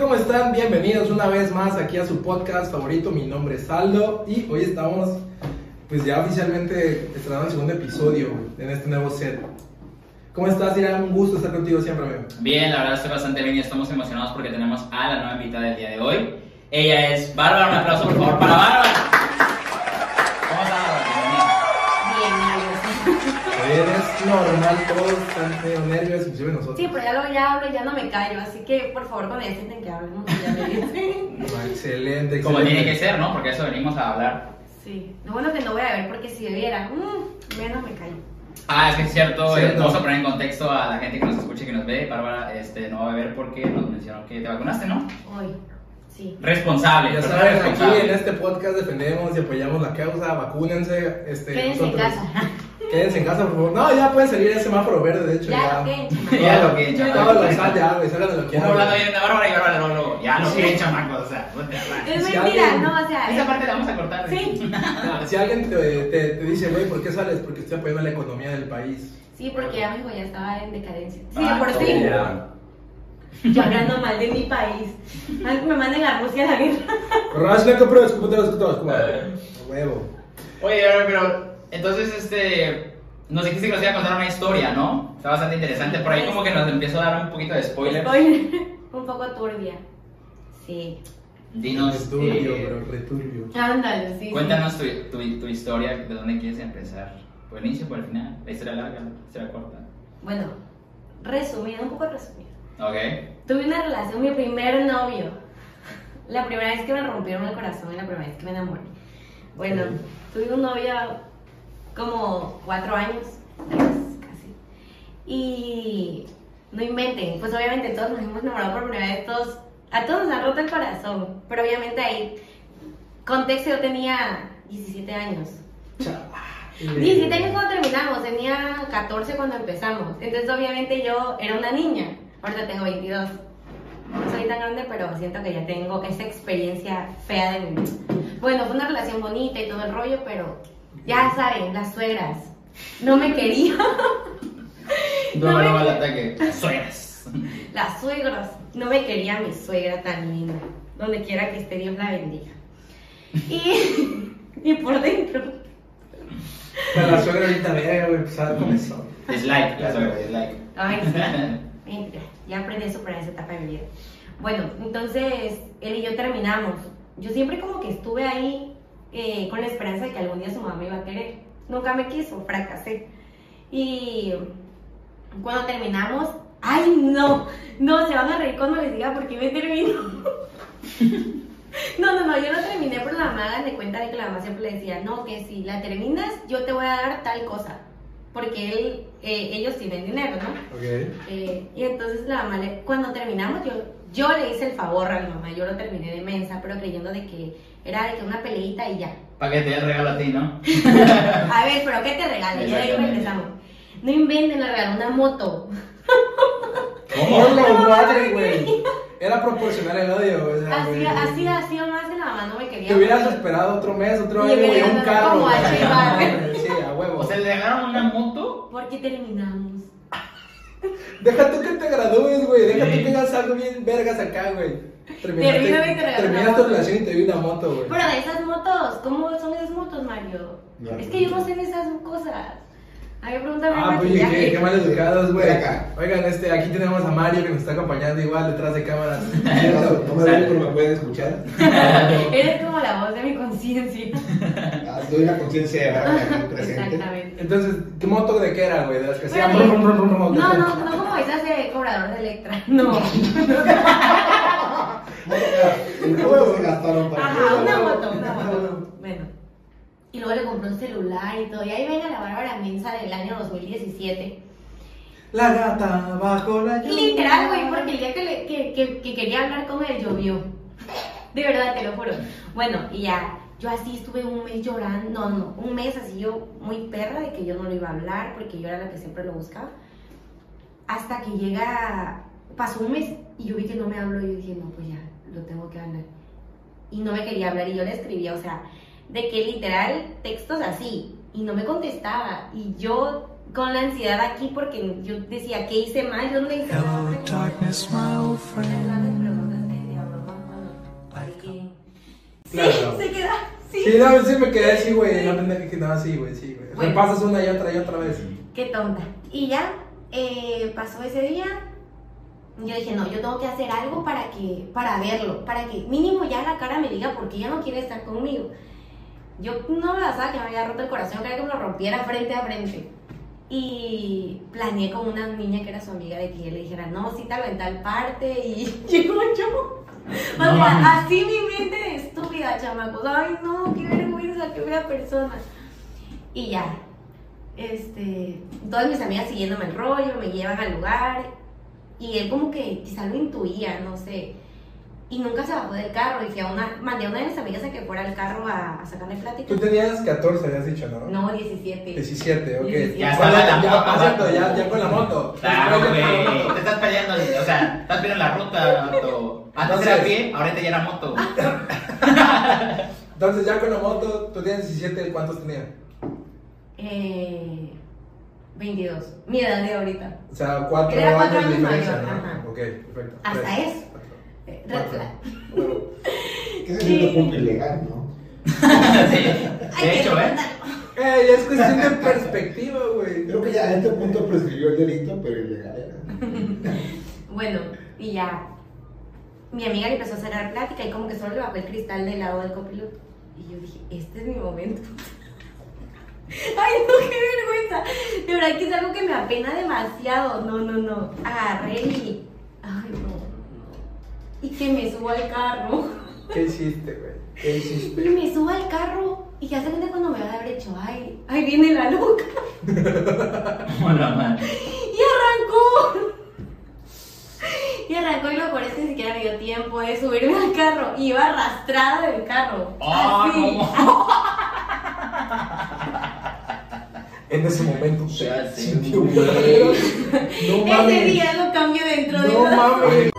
¿cómo están? Bienvenidos una vez más aquí a su podcast favorito. Mi nombre es Aldo y hoy estamos, pues ya oficialmente estrenando el segundo episodio en este nuevo set. ¿Cómo estás, Irán? Un gusto estar contigo siempre, amigo. Bien, la verdad estoy bastante bien y estamos emocionados porque tenemos a la nueva invitada del día de hoy. Ella es Bárbara, un aplauso por favor para Bárbara. Normal, todos están medio nervios, inclusive nosotros. Sí, pero ya lo ya hablo y ya no me callo, así que por favor sienten que hablemos ya me dicen. Ah, Excelente, Como excelente. tiene que ser, ¿no? Porque eso venimos a hablar. Sí, lo bueno que no voy a ver porque si bebiera, mmm, menos me callo. Ah, es que es cierto, eh, Cierto. vamos a poner en contexto a la gente que nos escucha y que nos ve. Bárbara este, no va a ver porque nos mencionó que te vacunaste, ¿no? Hoy, sí. Responsable, Ya saben, aquí responsable. en este podcast defendemos y apoyamos la causa, vacúnense. Este, Quédense en nosotros- casa. Quédense en casa, por favor. No, ya pueden salir el semáforo verde, de hecho. Ya, Ya, Ya lo que ya. Los sal ya, güey, salgan de lo que quieran. hablando bien de Bárbara y Bárbara luego, luego, ya no quieren chamacos, o sea, no te. Es mentira, no, o sea. Esa parte la vamos a cortar. Sí. Si alguien te, te, te dice, güey, ¿por qué sales? Porque estoy apoyando la economía del país. Sí, porque ya ya estaba en decadencia. Sí, Ah, por ya. Yo hablando mal de mi país. Me manden a Rusia a la guerra. Rasle que pruebas, como te los todos, como huevo. Oye, pero entonces, este, nos dijiste que nos iba a contar una historia, ¿no? Está bastante interesante. Por ahí como que nos empezó a dar un poquito de spoiler. Spoiler. Un poco turbia. Sí. Dinos, Returbio, eh, bro, returbio. Ándale, sí. sí. cuéntanos tu, tu, tu historia, de dónde quieres empezar. ¿Por el inicio, por el final? ¿La historia larga, la historia corta? Bueno, resumido, un poco resumido. Ok. Tuve una relación, mi primer novio. La primera vez que me rompieron el corazón y la primera vez que me enamoré. Bueno, Sí. tuve un novio como cuatro años, casi. Y no inventen, pues obviamente todos nos hemos enamorado por primera vez, todos, a todos nos han roto el corazón. Pero obviamente ahí, contexto, yo tenía 17 años. 17 años cuando terminamos, tenía 14 cuando empezamos. Entonces, obviamente, yo era una niña. Ahorita tengo 22. No soy tan grande, pero siento que ya tengo esa experiencia fea de mi vida. Bueno, fue una relación bonita y todo el rollo, pero ya saben, las suegras no me querían. No, No, me- al ataque. Suenas. Las suegras no me quería mi suegra tan linda. Donde quiera que esté, Dios la bendiga. Y, y por dentro. Pero la suegra ahorita verga, güey, pues comenzó. Dislike, la suegra, dislike. Ay, sí. Ya aprendí a superar esa etapa de mi vida. Bueno, entonces él y yo terminamos. Yo siempre como que estuve ahí eh, con la esperanza de que algún día su mamá me iba a querer. Nunca me quiso, fracasé. Y cuando terminamos, ay no, no, se van a reír cuando les diga por qué me termino. No, no, no, yo no terminé, pero la mamá de cuenta de que la mamá siempre le decía, no, que si la terminas, yo te voy a dar tal cosa. Porque él, eh, ellos tienen dinero, ¿no? Ok. Eh, y entonces la mamá, le- cuando terminamos, yo, yo le hice el favor a mi mamá, yo lo terminé de mensa, pero creyendo de que era de que una peleita y ya. Para que te dé el regalo a ti, ¿no? A ver, pero ¿qué te regalo? Ya de ahí empezamos. No inventen, le regaló una moto. ¡Oh, la madre, güey! Era proporcional el odio, güey. o sea, Así, güey. así, así más que la mamá no me quería. Te hubieras esperado otro mes, otro año, güey, un carro. como a Chivar. Sí, a huevo. O sea, le regalaron una moto. Porque terminamos. Deja tú que te gradúes, güey. Deja tú que hagas algo bien vergas acá, güey. Termina y te regalan terminas tu relación y te doy una moto, güey. Pero de esas motos, ¿cómo son esas motos, Mario? No, es que yo no sé de esas cosas. Pregúntame Ah, oye, qué, mal educados, güey. Oigan, este, aquí tenemos a Mario que nos está acompañando igual detrás de cámaras. No, me pero me pueden escuchar. Eres como la voz de mi conciencia. Ah, Doy la conciencia de aquí presente. Exactamente. Entonces, ¿qué moto de qué era, güey? De las que hacían. No, no, no como esas de cobrador de Electra. No. Punto se gastaron para Ajá, una moto, una moto. Bueno. Y luego le compré un celular y todo. Y ahí venga la Bárbara Mensa del año 2017. La gata bajo la lluvia. Literal, güey, porque el día que, le- que, que, que quería hablar con él llovió. De verdad, te lo juro. Bueno, y ya, yo así estuve un mes llorando, no, no, un mes así yo muy perra de que yo no lo iba a hablar porque yo era la que siempre lo buscaba. Hasta que llega, pasó un mes y yo vi que no me habló y yo dije, no, pues ya, lo tengo que hablar. Y no me quería hablar y yo le escribía, o sea, de que literal textos así y no me contestaba y yo con la ansiedad aquí porque yo decía, ¿qué hice mal? Yo no le hice nada. Hello, darkness, my old friend. Grandes preguntas que decía, Claro. se queda. Sí. Sí, no, sí me quedé así, güey. No, pendeja que no, sí, güey, sí, güey. Bueno. Repasas una y otra y otra vez. Qué tonta. Y ya eh, pasó ese día. Yo dije, no, yo tengo que hacer algo para que, para verlo, para que mínimo ya la cara me diga por qué ya no quiere estar conmigo. Yo no me basaba que me había roto el corazón, quería que me lo rompiera frente a frente. Y planeé con una niña que era su amiga de que yo le dijera, no, hago en tal parte y llegó yo. O No sea, mames. así mi mente de estúpida, chamacos. Ay, no, qué vergüenza, qué fea persona. Y ya, este, todas mis amigas siguiéndome el rollo, me llevan al lugar y él como que quizá lo intuía, no sé. Y nunca se bajó del carro y fui a una, mandé a una de mis amigas a que fuera al carro a, a sacarle plática. Tú tenías 14, habías dicho, ¿no? No, 17. 17, ok. 17. Ya estaba la ya, moto, pasando, vato. ya, ya con la moto. Claro, güey. Te estás peleando, o sea, estás viendo la ruta, vato. Antes era a pie, ahorita ya era moto. Entonces, ya con la moto, tú tienes 17, ¿cuántos tenías? Eh, 22. Mi edad de ahorita. O sea, 4 Era cuatro años de años diferencia, mayor, ¿no? ajá. Ok, perfecto. Hasta Tres, eso. Eh, Red flag. Bueno, Que ese es un punto ilegal, ¿no? Sí. De hecho, ¿eh? es cuestión de perspectiva, güey. Creo que ya a este punto prescribió el delito, pero ilegal era. Bueno, y ya. Mi amiga le empezó a hacer la plática y como que solo le bajó el cristal del lado del copiloto. Y yo dije, este es mi momento. Ay, no, qué vergüenza. De verdad que es algo que me apena demasiado. No, no, no. Agarré y. Y que me subo al carro. ¿Qué hiciste, güey? ¿Qué Y hiciste? me subo al carro. Y ya se cuando me va a haber hecho, ay, ay, viene la loca. Y arrancó. Y arrancó y lo por eso ni siquiera me dio tiempo de subirme al carro. Iba arrastrada del carro. Ah, así. ¿cómo? En ese momento se sintió verdadero. No Ese mames. día lo cambió dentro de No una- mames.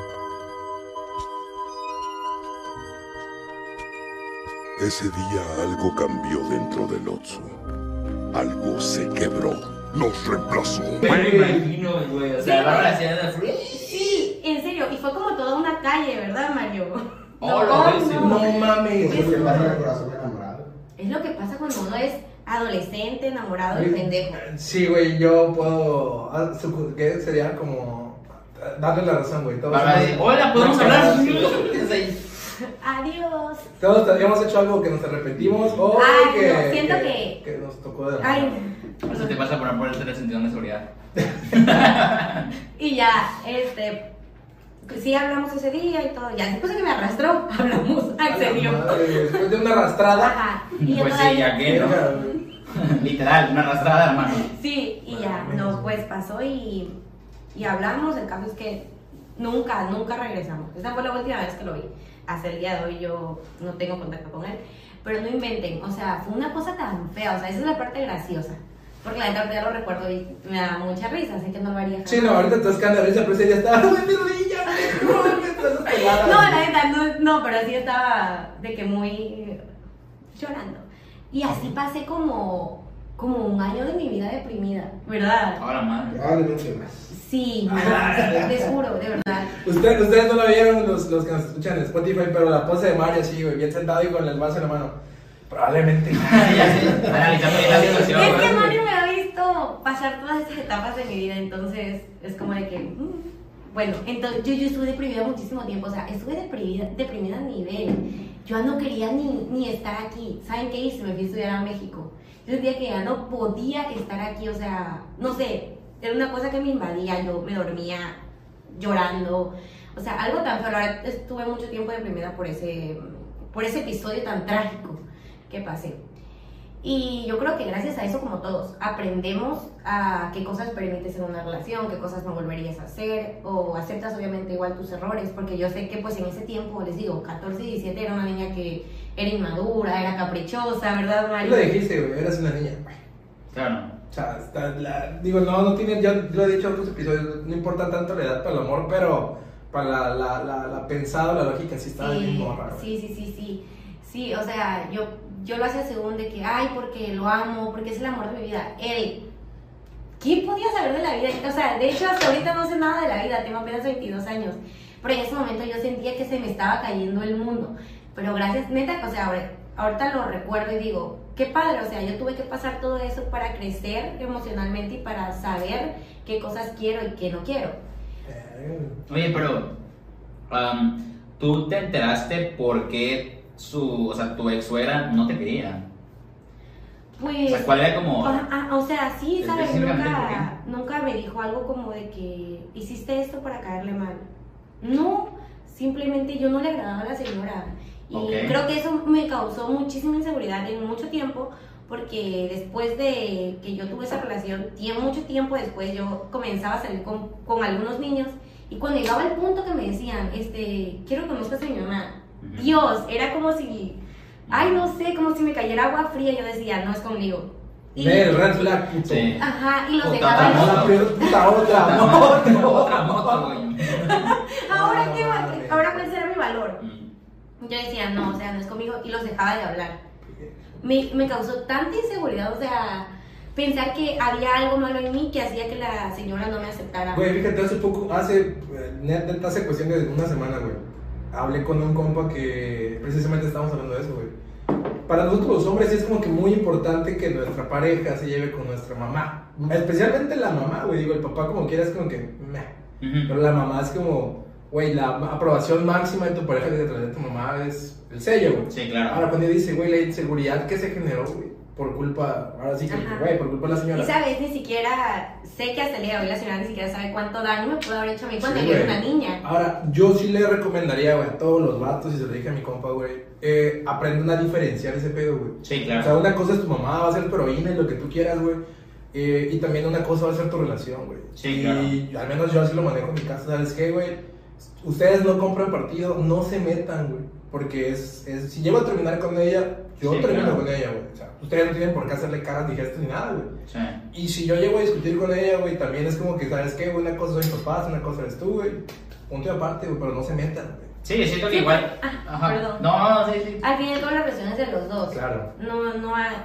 Ese día algo cambió dentro del Otsu. Algo se quebró. Nos reemplazó. Me imagino, güey. O sea, de free. Sí, en serio. Y fue como toda una calle, ¿verdad, Mario? Oh, No, no. No mames. Es lo que pasa en el corazón enamorado. Es lo que pasa cuando uno es adolescente, enamorado y pendejo. Sí, güey, yo puedo. ah, ¿Qué sería como. Darle la razón, güey. Hola, ¿podemos hablar? Adiós. todos hemos hecho algo que nos arrepentimos o Ay, que, no, siento que- que nos tocó de la Ay. Eso te pasa por ponerte el cinturón de seguridad. Y ya, este, sí hablamos ese día y todo. Ya después de que me arrastró, hablamos, accedió. Después de una arrastrada. Ajá. Y Pues sí, ya que, ¿no? Literal, una arrastrada, hermano. Sí, y ya, no, pues pasó y, y hablamos. El caso es que nunca, nunca regresamos. Esa fue la última vez que lo vi. Hasta el día de hoy yo no tengo contacto con él. Pero no inventen, o sea, fue una cosa tan fea. O sea, esa es la parte graciosa. Porque la neta ahorita ya lo recuerdo y me da mucha risa, así que no lo haría jamás. Sí, no, ahorita estás de risa, pero ese día estaba. ¡Ay, mi rodilla! ¡No, me pelada! No, la neta, no, no, pero sí estaba de que muy llorando. Y así pasé como, como un año de mi vida deprimida, ¿verdad? Ahora, madre. Probablemente más. Sí, no, les juro, de verdad. Ustedes, ustedes no lo vieron, los, los que nos escuchan en Spotify, pero la pose de Mario así, güey, bien sentado y con el vaso en la mano. Probablemente. ya sé, analizando bien la situación. Es que. Mario me ha visto pasar todas estas etapas de mi vida, entonces es como de que. mm. Bueno, entonces yo, yo estuve deprimida muchísimo tiempo, o sea, estuve deprimida, deprimida a nivel. Yo ya no quería ni, ni estar aquí. ¿Saben qué hice? Me fui a estudiar a México. Yo sentía que ya no podía estar aquí, o sea, no sé, era una cosa que me invadía, yo me dormía llorando, o sea, algo tan feo. La verdad, estuve mucho tiempo deprimida por ese, por ese episodio tan trágico que pasé. Y yo creo que gracias a eso, como todos, aprendemos a qué cosas permites en una relación, qué cosas no volverías a hacer, o aceptas obviamente igual tus errores, porque yo sé que pues en ese tiempo, les digo, 14 y 17 era una niña que era inmadura, era caprichosa, ¿verdad, Tú Mario? lo dijiste, güey, eres una niña. Claro. O sea, la- digo, no, no tiene, ya lo he dicho en otros episodios, no importa tanto la edad para el amor, pero para la, la, la, la pensada, la lógica sí está bien Sí, morra, güey. sí, sí, sí, sí. Sí, o sea, yo, yo lo hacía según de que, ay, porque lo amo, porque es el amor de mi vida. Él, ¿qué podía saber de la vida? O sea, de hecho, hasta ahorita no sé nada de la vida, tengo apenas 22 años. Pero en ese momento yo sentía que se me estaba cayendo el mundo. Pero gracias, neta, o sea, ahorita lo recuerdo y digo, qué padre, o sea, yo tuve que pasar todo eso para crecer emocionalmente y para saber qué cosas quiero y qué no quiero. Eh, Oye, pero am, tú te enteraste por qué su, o sea, tu ex suegra no te quería. O Pues... sea, ¿cuál era como Ah, ah, o sea, sí, ¿sabes? Nunca, nunca me dijo algo como de que hiciste esto para caerle mal. No, simplemente yo no le agradaba a la señora. Y creo que eso me causó muchísima inseguridad en mucho tiempo, porque después de que yo tuve esa relación, mucho tiempo después yo comenzaba a salir con, con algunos niños. Y cuando llegaba el punto que me decían, este, quiero que conozcas a mi mamá. Dios, era como si, ay, no sé, como si me cayera agua fría. Yo decía, no es conmigo. Y- Nel, red flag, puto. Sí. Ajá, y los dejaba. otra Ah, puta otra, otra, otra güey. Ahora qué mames. ahora cuál será mi valor. Yo decía, no, o sea, no es conmigo, y los dejaba de hablar. Me, me causó tanta inseguridad, o sea, pensar que había algo malo en mí que hacía que la señora no me aceptara. Güey, fíjate, hace poco, hace, neta, hace cuestión de una semana, güey. Hablé con un compa que precisamente estábamos hablando de eso, güey. Para nosotros los hombres sí es como que muy importante que nuestra pareja se lleve con nuestra mamá. Especialmente la mamá, güey. Digo, el papá como quiera es como que... meh. Pero la mamá es como... Güey, la aprobación máxima de tu pareja que te trae de tu mamá es el sello, güey. Sí, claro. Ahora cuando dice, güey, la inseguridad que se generó, güey, por culpa... Ahora sí que, güey, por culpa de la señora. Y sabes, ni siquiera sé que hasta el día de hoy la señora ni siquiera sabe cuánto daño me pudo haber hecho a mí cuando Sí, yo era una niña. Ahora, yo sí le recomendaría, güey, a todos los vatos, y se lo dije a mi compa, güey, eh, aprendan a diferenciar ese pedo, güey. Sí, O sea, claro. una cosa es tu mamá, va a ser tu heroína y lo que tú quieras, güey. eh, y también una cosa va a ser tu relación, güey. Sí, y al menos yo así lo manejo en mi casa, ¿sabes qué, güey? Ustedes no compran partido, no se metan, güey. Porque es, es, si llego a terminar con ella, yo Sí, termino claro. con ella, güey. O sea, ustedes no tienen por qué hacerle caras ni gestos ni nada, güey. Sí. Y si yo llego a discutir con ella, güey, también es como que, ¿sabes qué? Una cosa soy mis papás, una cosa eres tú, güey. Punto de aparte, güey, pero no se metan, güey. Sí, siento que Sí, igual. ah, Ajá. perdón. No, no, sí, sí. Al final todas las relaciones de los dos. Claro. No, no hay-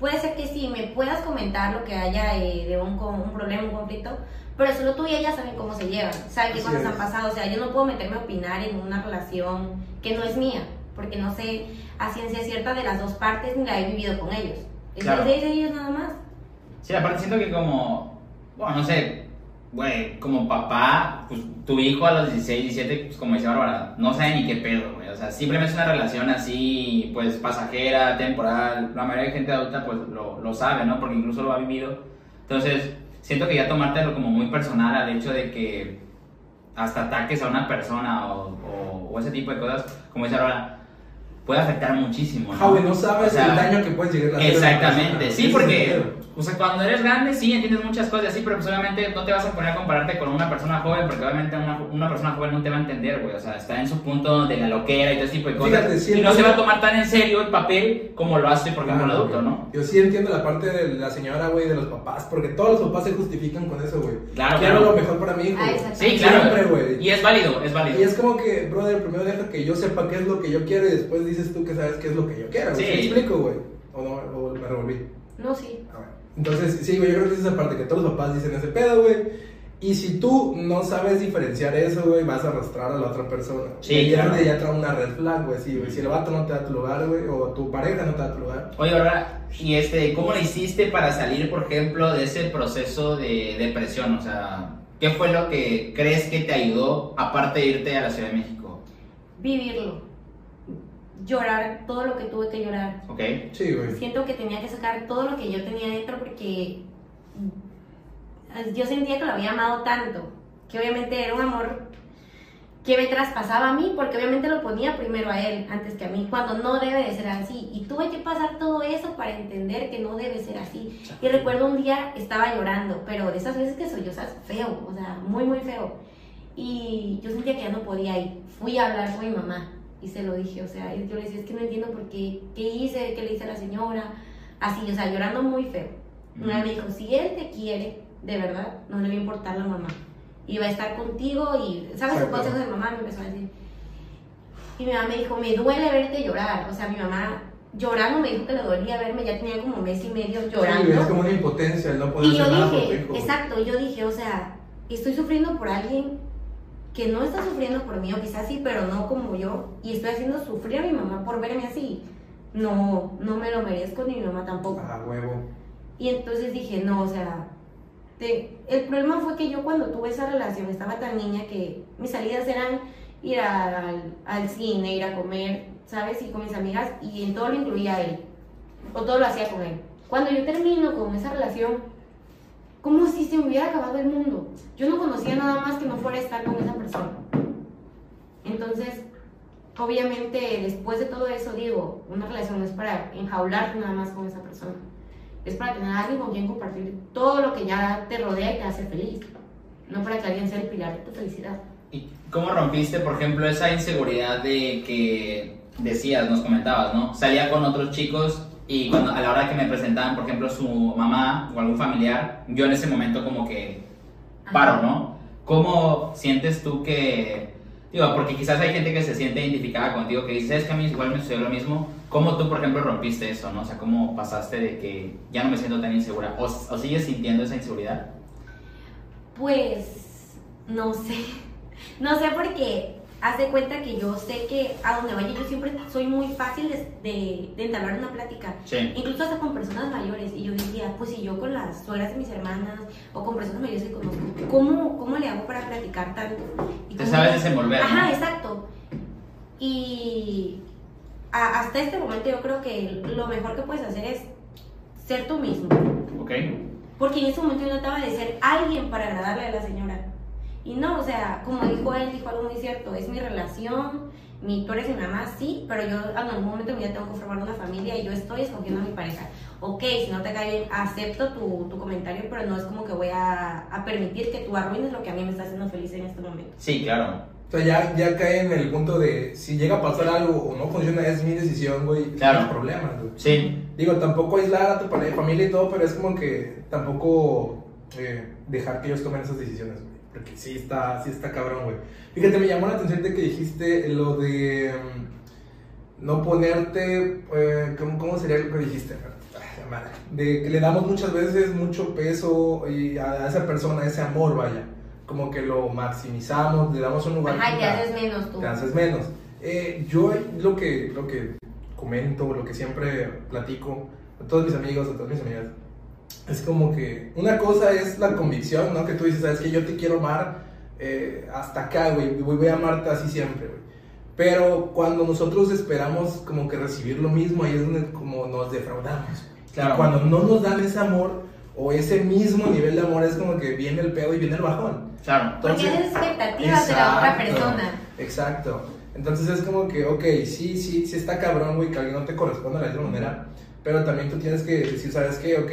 Puede ser que sí, me puedas comentar lo que haya eh, de un, con- un problema, un conflicto, pero solo tú y ella saben cómo se llevan, saben qué cosas han pasado. O sea, yo no puedo meterme a opinar en una relación que no es mía, porque no sé a ciencia cierta de las dos partes ni la he vivido con ellos. Es Claro. de ellos nada más. Sí, aparte siento que como, bueno, no sé, güey, como papá, pues tu hijo a los 16, 17, pues como dice Bárbara, no sabe ni qué pedo, güey. O sea, simplemente es una relación así, pues pasajera, temporal. La mayoría de gente adulta, pues lo, lo sabe, ¿no? Porque incluso lo ha vivido. Entonces, siento que ya tomártelo como muy personal al hecho de que hasta ataques a una persona o, o- o ese tipo de cosas, como dice Bárbara, puede afectar muchísimo. Ajá, güey, no sabes O sea, el daño que puedes llegar a hacer. Exactamente, sí, porque. O sea, cuando eres grande, sí, entiendes muchas cosas así, pero pues obviamente no te vas a poner a compararte con una persona joven, porque obviamente una, una persona joven no te va a entender, güey, o sea, está en su punto de la loquera y todo ese tipo de cosas, Fíjate, sí y no entiendo- se va a tomar tan en serio el papel como lo hace, por ejemplo, el Claro, adulto. ¿no? Yo sí entiendo la parte de la señora, güey, de los papás, porque todos los papás se justifican con eso, güey. Claro, Quiero claro. lo mejor para mi hijo. Ah. Sí, claro, Siempre, güey. y es válido, es válido. Y es como que, brother, primero deja que yo sepa qué es lo que yo quiero y después dices tú que sabes qué es lo que yo quiero. güey. Sí. ¿Me explico, güey? O no, o me revolví. No, sí. A ver. Entonces, sí, güey, yo creo que es esa parte que todos los papás dicen ese pedo, güey. Y si tú no sabes diferenciar eso, güey, vas a arrastrar a la otra persona. Sí, y ya claro. ya trae una red flag, güey, sí, güey. Si el vato no te da tu lugar, güey, o tu pareja no te da tu lugar. Oye, ahora, y este, ¿cómo le hiciste para salir, por ejemplo, de ese proceso de depresión? O sea, ¿qué fue lo que crees que te ayudó, aparte de irte a la Ciudad de México? Vivirlo. Llorar todo lo que tuve que llorar. ¿Ok? Sí, güey. Siento que tenía que sacar todo lo que yo tenía dentro porque yo sentía que lo había amado tanto, que obviamente era un amor que me traspasaba a mí, porque obviamente lo ponía primero a él antes que a mí, cuando no debe de ser así. Y tuve que pasar todo eso para entender que no debe ser así. Y recuerdo un día estaba llorando, pero de esas veces que sollozas feo, o sea, muy, muy feo. Y yo sentía que ya no podía ir. Fui a hablar con mi mamá y se lo dije, o sea, yo le decía, es que no entiendo por qué, qué hice, qué le hice a la señora, así, o sea, llorando muy feo. Una vez me dijo, si él te quiere, de verdad, no le va a importar la mamá. Y va a estar contigo y, ¿sabes? Los consejos de mamá me empezó a decir. Y mi mamá me dijo, me duele verte llorar. O sea, mi mamá llorando me dijo que le dolía verme, ya tenía como mes y medio Sí, llorando. güey, es como una impotencia el no poder Y yo hacer nada por tu hijo. exacto, yo dije, o sea, estoy sufriendo por alguien que no está sufriendo por mí, o quizás sí, pero no como yo, y estoy haciendo sufrir a mi mamá por verme así. No, no me lo merezco ni mi mamá tampoco. A huevo. Y entonces dije, no, o sea, te- el problema fue que yo cuando tuve esa relación estaba tan niña que mis salidas eran ir al, al cine, ir a comer, ¿sabes? Y con mis amigas, y en todo lo incluía a él, o todo lo hacía con él. Cuando yo termino con esa relación, como si se me hubiera acabado el mundo. Yo no conocía nada más que no fuera estar con esa persona. Entonces, obviamente, después de todo eso, digo, una relación no es para enjaularte nada más con esa persona. Es para tener a alguien con quien compartir todo lo que ya te rodea y te hace feliz. No para que alguien sea el pilar de tu felicidad. ¿Y cómo rompiste, por ejemplo, esa inseguridad de que decías, nos comentabas, ¿no? Salía con otros chicos y cuando a la hora que me presentaban, por ejemplo, su mamá o algún familiar, yo en ese momento como que paro, ¿no? ¿Cómo sientes tú que, digo, porque quizás hay gente que se siente identificada contigo, que dice, es que a mí igual me sucedió lo mismo, ¿cómo tú, por ejemplo, rompiste eso, ¿no? O sea, ¿cómo pasaste de que ya no me siento tan insegura? ¿O, o sigues sintiendo esa inseguridad? Pues, no sé. No sé porque haz de cuenta que yo sé que a donde vaya yo siempre soy muy fácil de, de, de entablar una plática. Sí. Incluso hasta con personas mayores. Y yo decía, pues si yo con las suegras de mis hermanas o con personas mayores que conozco, ¿cómo, cómo le hago para platicar tanto? Y Te sabes desenvolver, ¿no? Ajá, exacto. Y a- hasta este momento yo creo que lo mejor que puedes hacer es ser tú mismo. ¿Ok? Porque en ese momento yo trataba de ser alguien para agradarle a la señora. Y no, o sea, como dijo él, dijo algo muy cierto, es mi relación, mi, tú eres mi mamá, sí, pero yo en algún momento de mi vida tengo que formar una familia y yo estoy escogiendo a mi pareja. Ok, si no te cae bien, acepto tu, tu comentario, pero no es como que voy a, a permitir que tú arruines lo que a mí me está haciendo feliz en este momento. Sí, claro. O sea, ya, ya cae en el punto de si llega a pasar algo o no funciona, es mi decisión, güey. Claro. No problemas, güey. Sí. Digo, tampoco aislar a tu familia y todo, pero es como que tampoco eh, dejar que ellos tomen esas decisiones, güey. Porque sí está, sí está cabrón, güey. Fíjate, me llamó la atención de que dijiste lo de mm, no ponerte, eh, ¿cómo, ¿cómo sería lo que dijiste? Ay, la madre. De que le damos muchas veces mucho peso y a esa persona, ese amor, vaya. Como que lo maximizamos, le damos un lugar. Ajá, te haces menos tú. te haces menos. Eh, yo lo que, lo que comento, lo que siempre platico a todos mis amigos, a todas mis amigas, es como que una cosa es la convicción, ¿no? Que tú dices, sabes que yo te quiero amar eh, hasta acá, güey, voy voy a amarte así siempre, güey. Pero cuando nosotros esperamos como que recibir lo mismo, ahí es donde como nos defraudamos. Claro. Cuando no nos dan ese amor o ese mismo nivel de amor, es como que viene el pedo y viene el bajón. Claro. Porque Entonces- tienes expectativas de la otra Exacto, persona. Exacto. Entonces es como que, ok, sí, sí, sí está cabrón, güey, que alguien no te corresponda de la misma manera. Pero también tú tienes que decir, ¿sabes qué? Ok,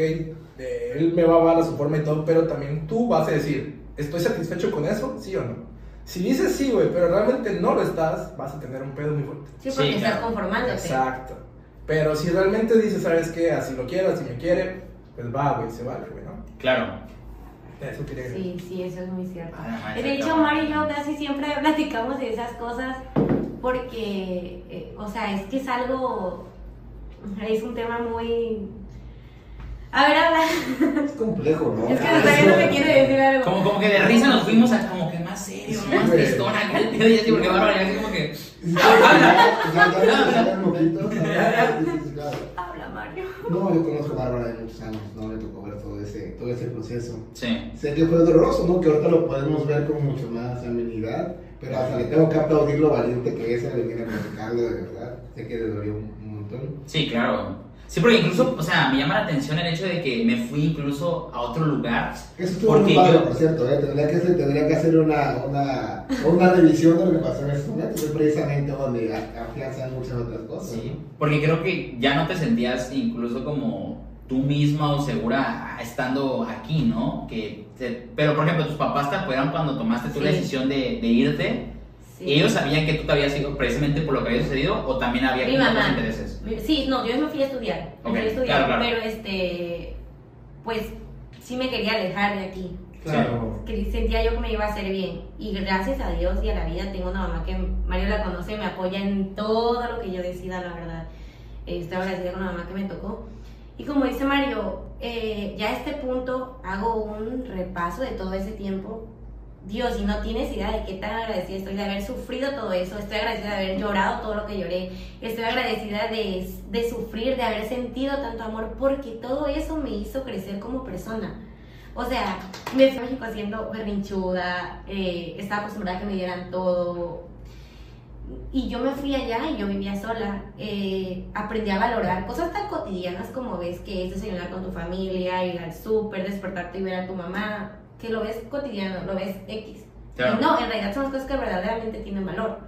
eh, él me va a amar a su forma y todo, pero también tú vas a decir, ¿estoy satisfecho con eso? ¿Sí o no? Si dices sí, güey, pero realmente no lo estás, vas a tener un pedo muy fuerte. Sí, porque Sí, estás claro. conformándote. Exacto. Pero si realmente dices, ¿sabes qué? Así lo quiero, así me quiere, pues va, güey, se vale, güey, ¿no? Claro. Eso quería decir. Sí, sí, eso es muy cierto. Ah, De hecho. Mario y yo casi siempre platicamos de esas cosas porque, eh, o sea, es que es algo, es un tema muy... A ver, habla. Es complejo, ¿no? Es que todavía no me quiere decir algo. Como, como que de risa nos fuimos a como que más serio, Sí, más tristón acá el pedo y así, porque Bárbara ya así como que. Habla, Mario. No, yo conozco a Bárbara de muchos años, ¿no? Me tocó ver todo ese, todo ese proceso. Sí. Sé que fue doloroso, ¿no? Que ahorita lo podemos ver con mucho más amenidad, pero hasta le tengo que aplaudir lo valiente que es el venir a platicarlo, de verdad. Sé que le dolió un montón. Sí, claro. Sí, porque incluso, o sea, me llama la atención el hecho de que me fui incluso a otro lugar. Eso estuvo Porque muy padre, yo- por cierto, ¿eh? Tendría que, hacer- tendría que hacer una, una, una revisión de lo que pasó en ese momento, es precisamente donde afianzan muchas otras cosas. Sí. ¿no? Porque creo que ya no te sentías incluso como tú misma o segura estando aquí, ¿no? Que te- pero, por ejemplo, tus papás te apoyaron cuando tomaste tú la decisión de, de irte. Sí. ¿Ellos sabían que tú te habías ido precisamente por lo que había sucedido o también había Mi mamá. intereses? Sí, no, yo me fui a estudiar. Me Ok, fui a estudiar, claro, claro. pero este, pues sí me quería alejar de aquí. Claro. que sentía yo que me iba a hacer bien. Y gracias a Dios y a la vida tengo una mamá que Mario la conoce, me apoya en todo lo que yo decida, la verdad. Estoy agradecida con la mamá que me tocó. Y como dice Mario, eh, ya a este punto hago un repaso de todo ese tiempo Dios, y no tienes idea de qué tan agradecida estoy de haber sufrido todo eso, estoy agradecida de haber llorado todo lo que lloré, estoy agradecida de, de sufrir, de haber sentido tanto amor, porque todo eso me hizo crecer como persona. O sea, me fui a México haciendo berrinchuda, eh, estaba acostumbrada a que me dieran todo. Y yo me fui allá y yo vivía sola. Eh, aprendí a valorar cosas tan cotidianas como ves que es desayunar con tu familia, ir al súper, despertarte y ver a tu mamá, que lo ves cotidiano, lo ves X. Claro. Y no, en realidad son las cosas que verdaderamente tienen valor.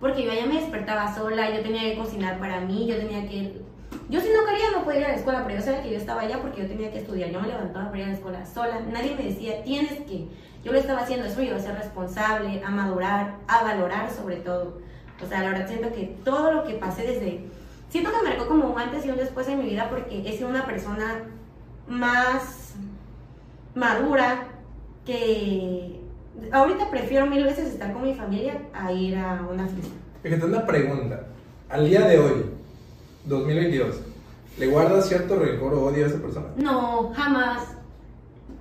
Porque yo allá me despertaba sola, yo tenía que cocinar para mí, yo tenía que yo si no quería no podía ir a la escuela, pero yo sabía que yo estaba allá porque yo tenía que estudiar. Yo me levantaba para ir a la escuela sola. Nadie me decía, tienes que. Yo lo estaba haciendo, eso me iba a ser responsable, a madurar, a valorar sobre todo. O sea, la verdad siento que todo lo que pasé desde... Siento que me marcó como un antes y un después en mi vida porque he sido una persona más madura que... Ahorita prefiero mil veces estar con mi familia a ir a una fiesta. Fíjate, una pregunta. Al día de hoy, 2022, ¿le guardas cierto rencor o odio a esa persona? No, jamás.